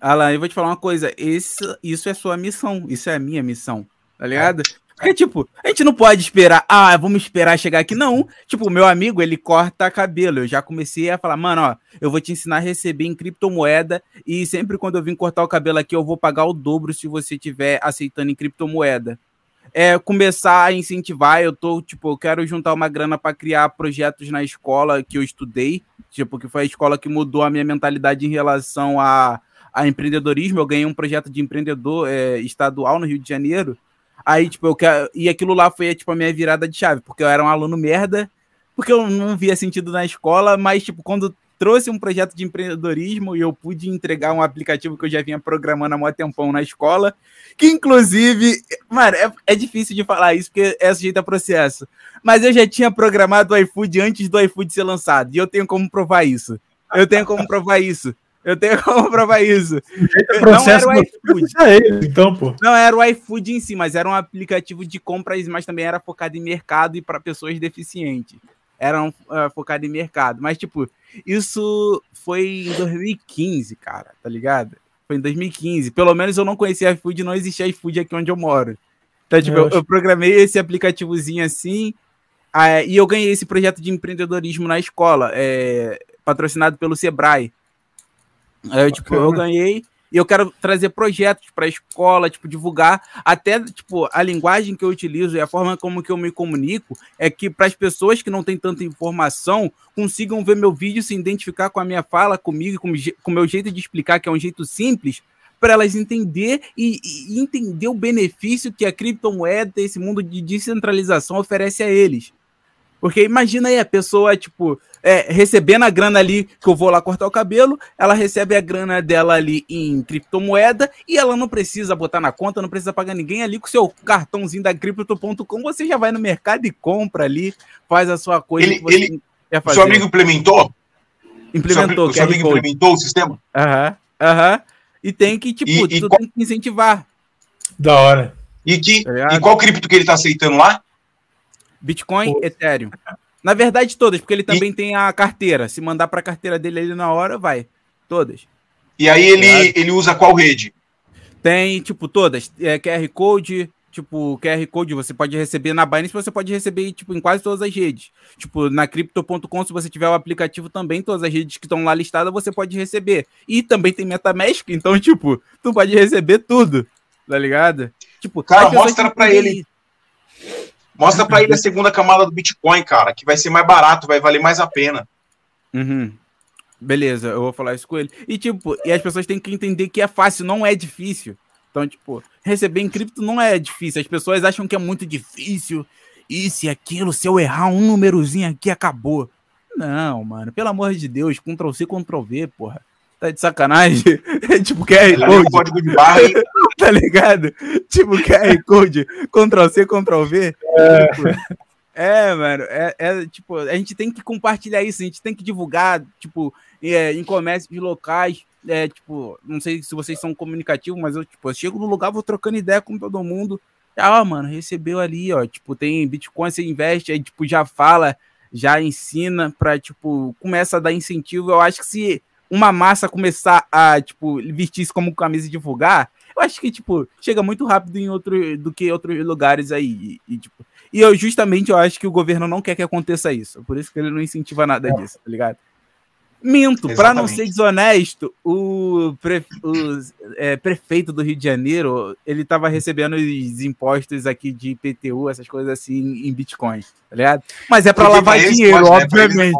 Speaker 2: Alan, eu vou te falar uma coisa. Esse, isso é sua missão. Isso é a minha missão. Tá ligado? Porque, tipo, a gente não pode esperar, ah, vamos esperar chegar aqui. Não. Tipo, o meu amigo, ele corta cabelo. Eu já comecei a falar, mano, ó, eu vou te ensinar a receber em criptomoeda. E sempre quando eu vim cortar o cabelo aqui, eu vou pagar o dobro se você tiver aceitando em criptomoeda é, começar a incentivar. Eu tô, tipo, eu quero juntar uma grana para criar projetos na escola que eu estudei, tipo, que foi a escola que mudou a minha mentalidade em relação a, a empreendedorismo. Eu ganhei um projeto de empreendedor é, estadual no Rio de Janeiro. Aí, tipo, eu quero. E aquilo lá foi, tipo, a minha virada de chave, porque eu era um aluno merda. porque eu não via sentido na escola, mas, tipo, quando trouxe um projeto de empreendedorismo e eu pude entregar um aplicativo que eu já vinha programando há muito tempão na escola, que inclusive, mano, é, é difícil de falar isso porque é sujeito a processo, mas eu já tinha programado o iFood antes do iFood ser lançado e eu tenho como provar isso. Eu tenho como provar isso. Eu tenho como provar isso.
Speaker 3: Processo não era o iFood. É então, pô.
Speaker 2: Não era o iFood em si, mas era um aplicativo de compras, mas também era focado em mercado e para pessoas deficientes. Era um, uh, focado em mercado. Mas, tipo, isso foi em 2015, cara, tá ligado? Foi em 2015. Pelo menos eu não conhecia iFood, não existia iFood aqui onde eu moro. Então, tipo, eu, eu, eu programei esse aplicativozinho assim, uh, e eu ganhei esse projeto de empreendedorismo na escola, é, patrocinado pelo Sebrae. Aí, tipo, eu ganhei e eu quero trazer projetos para a escola, tipo, divulgar até, tipo, a linguagem que eu utilizo e a forma como que eu me comunico é que para as pessoas que não têm tanta informação consigam ver meu vídeo, se identificar com a minha fala, comigo, com o meu jeito de explicar, que é um jeito simples, para elas entender e, e, entender o benefício que a criptomoeda, esse mundo de descentralização oferece a eles. Porque imagina aí a pessoa, tipo, é, recebendo a grana ali, que eu vou lá cortar o cabelo, ela recebe a grana dela ali em criptomoeda e ela não precisa botar na conta, não precisa pagar ninguém ali com o seu cartãozinho da Crypto.com, você já vai no mercado e compra ali, faz a sua coisa.
Speaker 4: Ele, ele, seu amigo implementou?
Speaker 2: Implementou.
Speaker 4: Seu, seu amigo implementou o sistema?
Speaker 2: Aham, uhum, aham. Uhum. E tem que, tipo, e, e tu qual... tem que incentivar.
Speaker 3: Da hora.
Speaker 4: E, que, tá e qual cripto que ele tá aceitando lá?
Speaker 2: Bitcoin, Pô. Ethereum. Na verdade, todas, porque ele também e... tem a carteira. Se mandar para a carteira dele ali na hora, vai. Todas.
Speaker 4: E aí ele, ele usa qual rede?
Speaker 2: Tem, tipo, todas. É, QR Code, tipo, QR Code você pode receber na Binance, você pode receber, tipo, em quase todas as redes. Tipo, na Crypto.com, se você tiver o aplicativo também, todas as redes que estão lá listadas, você pode receber. E também tem MetaMask, então, tipo, tu pode receber tudo, tá ligado?
Speaker 4: Tipo, cara, mostra para ele. Mostra para ele a segunda camada do Bitcoin, cara, que vai ser mais barato, vai valer mais a pena.
Speaker 2: Uhum. Beleza, eu vou falar isso com ele. E, tipo, e as pessoas têm que entender que é fácil, não é difícil. Então, tipo, receber em cripto não é difícil. As pessoas acham que é muito difícil. Isso e aquilo, se eu errar um númerozinho aqui, acabou. Não, mano, pelo amor de Deus, Ctrl C, Ctrl V, porra. Tá de sacanagem? É tipo QR Code. Código de barra tá ligado? Tipo QR Code, Ctrl C, Ctrl V. É, tipo, é mano, é, é, tipo, a gente tem que compartilhar isso, a gente tem que divulgar, tipo, é, em comércios locais. É, tipo, não sei se vocês são comunicativos, mas eu, tipo, eu chego no lugar, vou trocando ideia com todo mundo. Ah, mano, recebeu ali, ó, tipo, tem Bitcoin, você investe, aí, tipo, já fala, já ensina pra, tipo, começa a dar incentivo. Eu acho que se uma massa começar a, tipo, vestir isso como camisa e divulgar, eu acho que, tipo, chega muito rápido em outro do que outros lugares aí. E, e, tipo, e eu justamente eu acho que o governo não quer que aconteça isso. Por isso que ele não incentiva nada é. disso, tá ligado? Minto, para não ser desonesto, o, pre, o é, prefeito do Rio de Janeiro, ele tava recebendo os impostos aqui de IPTU, essas coisas assim, em Bitcoin, tá ligado? Mas é para lavar dinheiro, né, obviamente.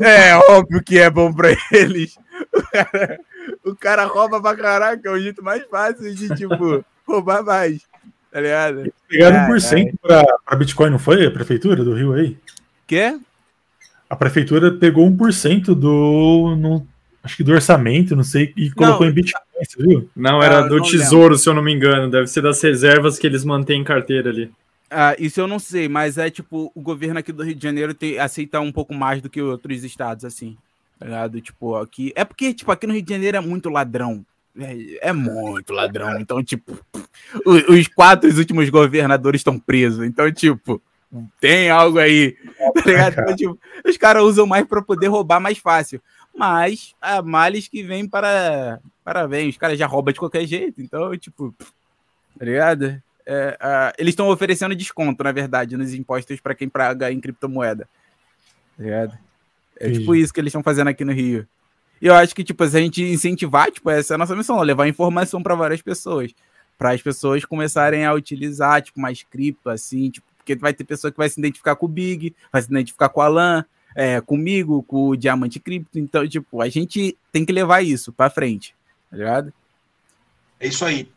Speaker 2: É, óbvio que é bom pra eles. O cara, o cara rouba pra caraca, é o jeito mais fácil de, tipo, roubar mais. Tá ligado?
Speaker 3: Pegaram 1% pra, pra Bitcoin, não foi? A prefeitura do Rio aí?
Speaker 2: Quê?
Speaker 3: A prefeitura pegou 1% do. No, acho que do orçamento, não sei, e colocou não, em Bitcoin, você viu?
Speaker 1: Não, era ah, do não Tesouro, lembro. se eu não me engano. Deve ser das reservas que eles mantêm em carteira ali.
Speaker 2: Ah, isso eu não sei, mas é tipo, o governo aqui do Rio de Janeiro tem, aceita um pouco mais do que outros estados, assim. Tá ligado? Tipo, aqui. É porque, tipo, aqui no Rio de Janeiro é muito ladrão. É, é muito ladrão. Então, tipo, os, os quatro últimos governadores estão presos. Então, tipo, tem algo aí. Tá ligado? Então, tipo, os caras usam mais para poder roubar mais fácil. Mas há males que vêm para. Parabéns, os caras já roubam de qualquer jeito. Então, tipo, tá ligado? É, uh, eles estão oferecendo desconto, na verdade, nos impostos para quem paga em criptomoeda. Tá ligado? É Sim. tipo isso que eles estão fazendo aqui no Rio. E eu acho que, tipo, se a gente incentivar, tipo, essa é a nossa missão, levar informação para várias pessoas. Para as pessoas começarem a utilizar, tipo, mais cripto, assim, tipo, porque vai ter pessoa que vai se identificar com o Big, vai se identificar com o Alan, é, comigo, com o Diamante Cripto. Então, tipo, a gente tem que levar isso para frente, tá ligado?
Speaker 4: É isso aí.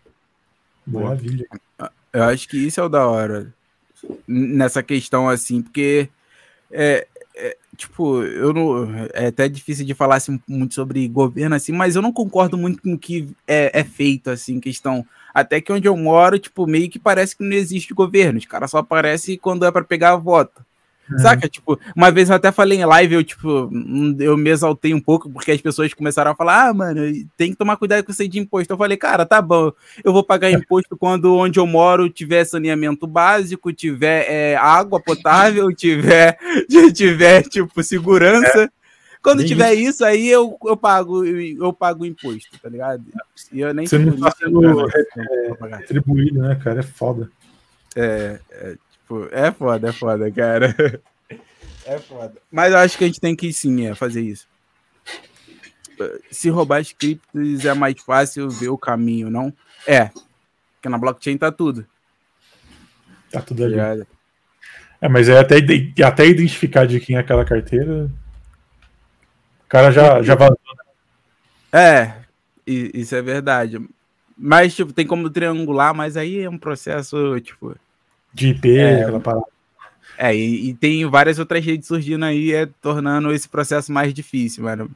Speaker 3: Maravilha.
Speaker 2: Eu acho que isso é o da hora nessa questão, assim, porque é, tipo, eu não. É até difícil de falar assim, muito sobre governo, assim, mas eu não concordo muito com o que é, é, feito, assim, questão. Até que onde eu moro, tipo, meio que parece que não existe governo. Os caras só aparecem quando é para pegar voto. É. Saca? Tipo, uma vez eu até falei em live, eu, tipo, eu me exaltei um pouco, porque as pessoas começaram a falar, ah, mano, tem que tomar cuidado com isso de imposto. Eu falei, cara, tá bom, eu vou pagar imposto quando onde eu moro tiver saneamento básico, tiver é, água potável, tiver, tiver, tipo, segurança. É. Quando tiver isso. isso, aí eu, eu pago eu pago imposto, tá ligado?
Speaker 3: E eu nem Você não tá sendo é, retribuído, né, cara? É foda.
Speaker 2: É, é, Tipo, é foda, é foda, cara. É foda. Mas eu acho que a gente tem que sim é, fazer isso. Se roubar as criptos é mais fácil ver o caminho, não? É. Porque na blockchain tá tudo.
Speaker 3: Tá tudo ali. Tá é, mas é até, até identificar de quem é aquela carteira. O cara já, já vazou.
Speaker 2: Né? É, isso é verdade. Mas, tipo, tem como triangular, mas aí é um processo, tipo.
Speaker 3: De IP, é, aquela parada.
Speaker 2: É, e, e, tem várias outras redes surgindo aí, é, tornando esse processo mais difícil, mano.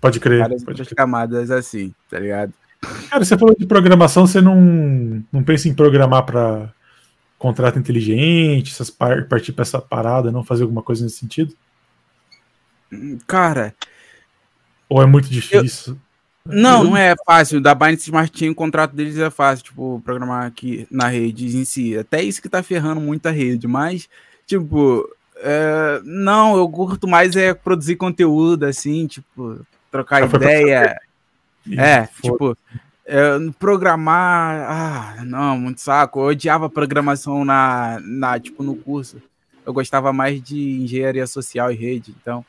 Speaker 3: Pode crer.
Speaker 2: Várias
Speaker 3: pode
Speaker 2: outras crer. camadas assim, tá ligado?
Speaker 3: Cara, você falou de programação, você não, não pensa em programar para contrato inteligente, essas par partir para essa parada, não fazer alguma coisa nesse sentido?
Speaker 2: Cara.
Speaker 3: Ou é muito difícil?
Speaker 2: Não, não é fácil. Da Binance Smart Chain, o contrato deles é fácil, tipo, programar aqui na rede em si. Até isso que tá ferrando muito a rede, mas, tipo, é, não, eu curto mais é produzir conteúdo, assim, tipo, trocar ah, ideia. É, tipo, é, programar. Ah, não, muito saco. Eu odiava programação na, na, tipo, no curso. Eu gostava mais de engenharia social e rede, então.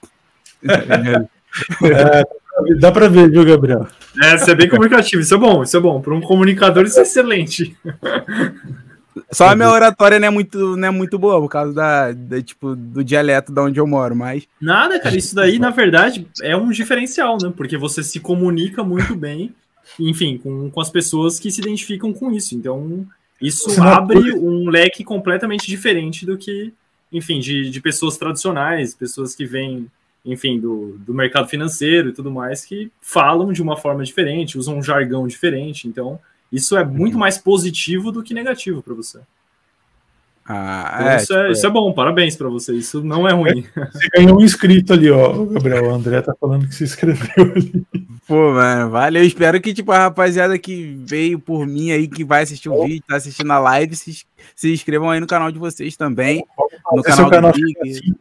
Speaker 3: é, Dá pra ver, viu, Gabriel?
Speaker 1: É, você é bem comunicativo, isso é bom, isso é bom. Para um comunicador, isso é excelente.
Speaker 2: Só a minha oratória não é muito, não é muito boa, por causa da, da, tipo, do dialeto de onde eu moro, mas.
Speaker 1: Nada, cara, isso daí, na verdade, é um diferencial, né? Porque você se comunica muito bem, enfim, com, com as pessoas que se identificam com isso. Então, isso abre um leque completamente diferente do que, enfim, de, de pessoas tradicionais, pessoas que vêm enfim, do, do mercado financeiro e tudo mais, que falam de uma forma diferente, usam um jargão diferente. Então, isso é muito uhum. mais positivo do que negativo para você. Ah, então, é, isso, é, tipo, isso é bom, parabéns para você. Isso não é ruim.
Speaker 3: Você ganhou um inscrito ali, ó, Gabriel. O André tá falando que se inscreveu ali.
Speaker 2: Pô, mano, valeu. Eu espero que, tipo, a rapaziada que veio por mim aí, que vai assistir o vídeo, tá assistindo a live, se, se inscrevam aí no canal de vocês também. No canal, canal do Big, assim,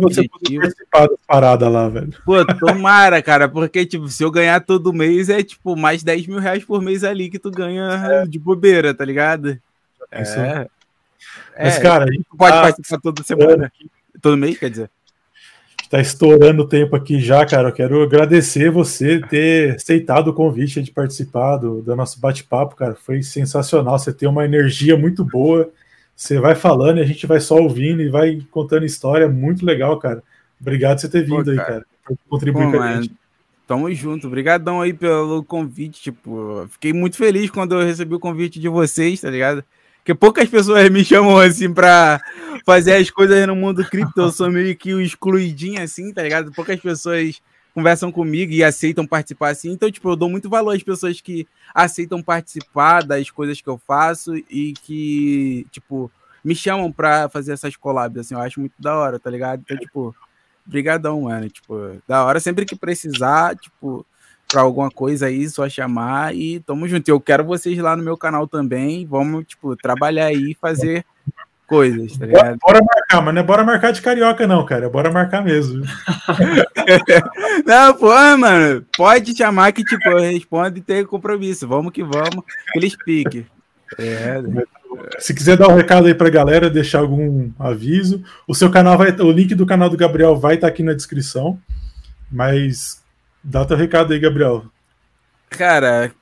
Speaker 3: você participar da parada lá, velho.
Speaker 2: Pô, tomara, cara, porque, tipo, se eu ganhar todo mês, é, tipo, mais 10 mil reais por mês ali que tu ganha é. de bobeira, tá ligado?
Speaker 3: É. Mas, é, cara, a gente
Speaker 2: pode tá participar toda semana. Aqui. Todo mês, quer dizer?
Speaker 3: Está estourando o tempo aqui já, cara. Eu quero agradecer você ter aceitado o convite de participar do, do nosso bate-papo, cara. Foi sensacional. Você tem uma energia muito boa. Você vai falando e a gente vai só ouvindo e vai contando história. Muito legal, cara. Obrigado por você ter vindo Pô, aí, cara. Por contribuir Pô, com a gente.
Speaker 2: Tamo junto. Obrigadão aí pelo convite. Tipo, fiquei muito feliz quando eu recebi o convite de vocês, tá ligado? Porque poucas pessoas me chamam assim pra fazer as coisas no mundo cripto. Eu sou meio que o excluidinho assim, tá ligado? Poucas pessoas conversam comigo e aceitam participar assim. Então, tipo, eu dou muito valor às pessoas que aceitam participar das coisas que eu faço e que, tipo, me chamam pra fazer essas collabs, assim. Eu acho muito da hora, tá ligado? Então, tipo, brigadão, mano. Tipo, da hora. Sempre que precisar, tipo, para alguma coisa aí, só chamar e tamo junto. Eu quero vocês lá no meu canal também. Vamos, tipo, trabalhar aí e fazer coisas, tá ligado?
Speaker 3: Bora, marcar, mas não é bora marcar de carioca, não, cara. É bora marcar mesmo.
Speaker 2: não, pô, mano, pode chamar que, tipo, eu respondo e tenho compromisso. Vamos que vamos, eles piquem. É,
Speaker 3: se quiser dar um recado aí pra galera, deixar algum aviso. O seu canal vai. O link do canal do Gabriel vai estar tá aqui na descrição. Mas Dá teu recado aí, Gabriel.
Speaker 2: Cara,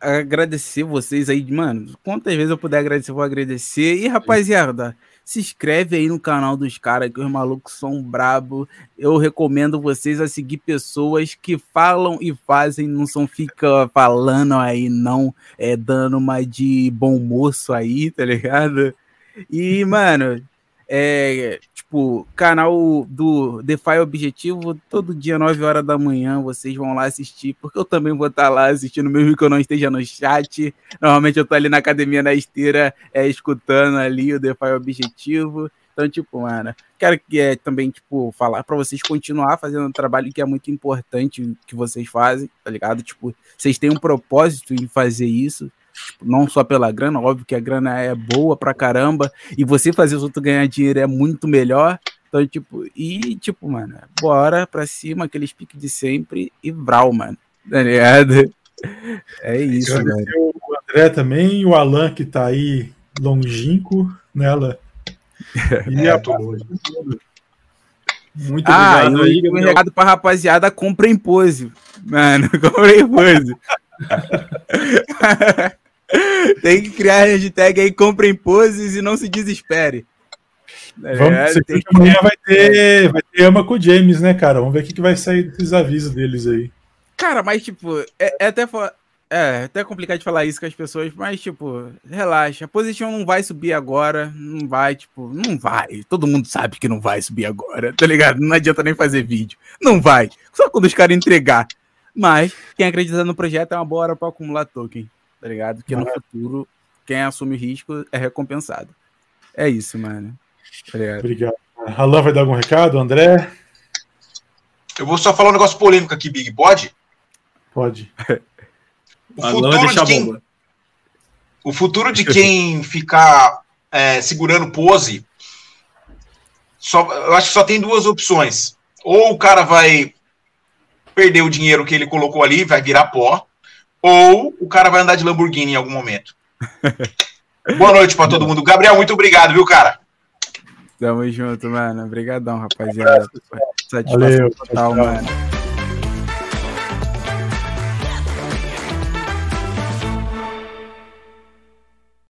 Speaker 2: agradecer vocês aí, mano. Quantas vezes eu puder agradecer, eu vou agradecer. E, rapaziada, se inscreve aí no canal dos caras, que os malucos são brabo. Eu recomendo vocês a seguir pessoas que falam e fazem, não são fica falando aí, não, é dando uma de bom moço aí, tá ligado? E, mano, É, tipo, canal do DeFi Objetivo, todo dia, 9 horas da manhã, vocês vão lá assistir, porque eu também vou estar tá lá assistindo, mesmo que eu não esteja no chat. Normalmente eu tô ali na academia na esteira, é, escutando ali o DeFi Objetivo. Então, tipo, mano, quero que é, também, tipo, falar para vocês continuar fazendo um trabalho que é muito importante que vocês fazem, tá ligado? Tipo, vocês têm um propósito em fazer isso, não só pela grana, óbvio que a grana é boa pra caramba, e você fazer os outros ganhar dinheiro é muito melhor. Então, tipo, e, tipo, mano, bora pra cima, aqueles piques de sempre e vral, mano. Tá ligado? É isso, velho.
Speaker 3: O André também, o Alan que tá aí longínquo nela.
Speaker 2: E é, a Muito ah, obrigado aí, Um recado pra rapaziada, compra em pose. Mano, compra em pose. Tem que criar a hashtag aí, compra em poses e não se desespere.
Speaker 3: É, Vamos, que... amanhã vai ter, vai ter ama com o James, né, cara? Vamos ver o que, que vai sair desses avisos deles aí.
Speaker 2: Cara, mas tipo, é, é até é, até complicado de falar isso com as pessoas, mas, tipo, relaxa. A posição não vai subir agora. Não vai, tipo, não vai. Todo mundo sabe que não vai subir agora, tá ligado? Não adianta nem fazer vídeo. Não vai. Só quando os caras entregar. Mas, quem acredita no projeto é uma boa hora pra acumular token, tá ligado? Porque no futuro, quem assume o risco é recompensado. É isso, mano.
Speaker 3: Tá Obrigado. Alan vai dar algum recado, André?
Speaker 4: Eu vou só falar um negócio polêmico aqui, Big. Pode?
Speaker 3: Pode.
Speaker 4: O futuro, de quem, o futuro de quem ficar é, segurando pose, só, eu acho que só tem duas opções. Ou o cara vai perder o dinheiro que ele colocou ali, vai virar pó, ou o cara vai andar de Lamborghini em algum momento. Boa noite para todo mundo. Gabriel, muito obrigado, viu, cara?
Speaker 2: Tamo junto, mano. Obrigadão, rapaziada. Satisfação Valeu, total, mano.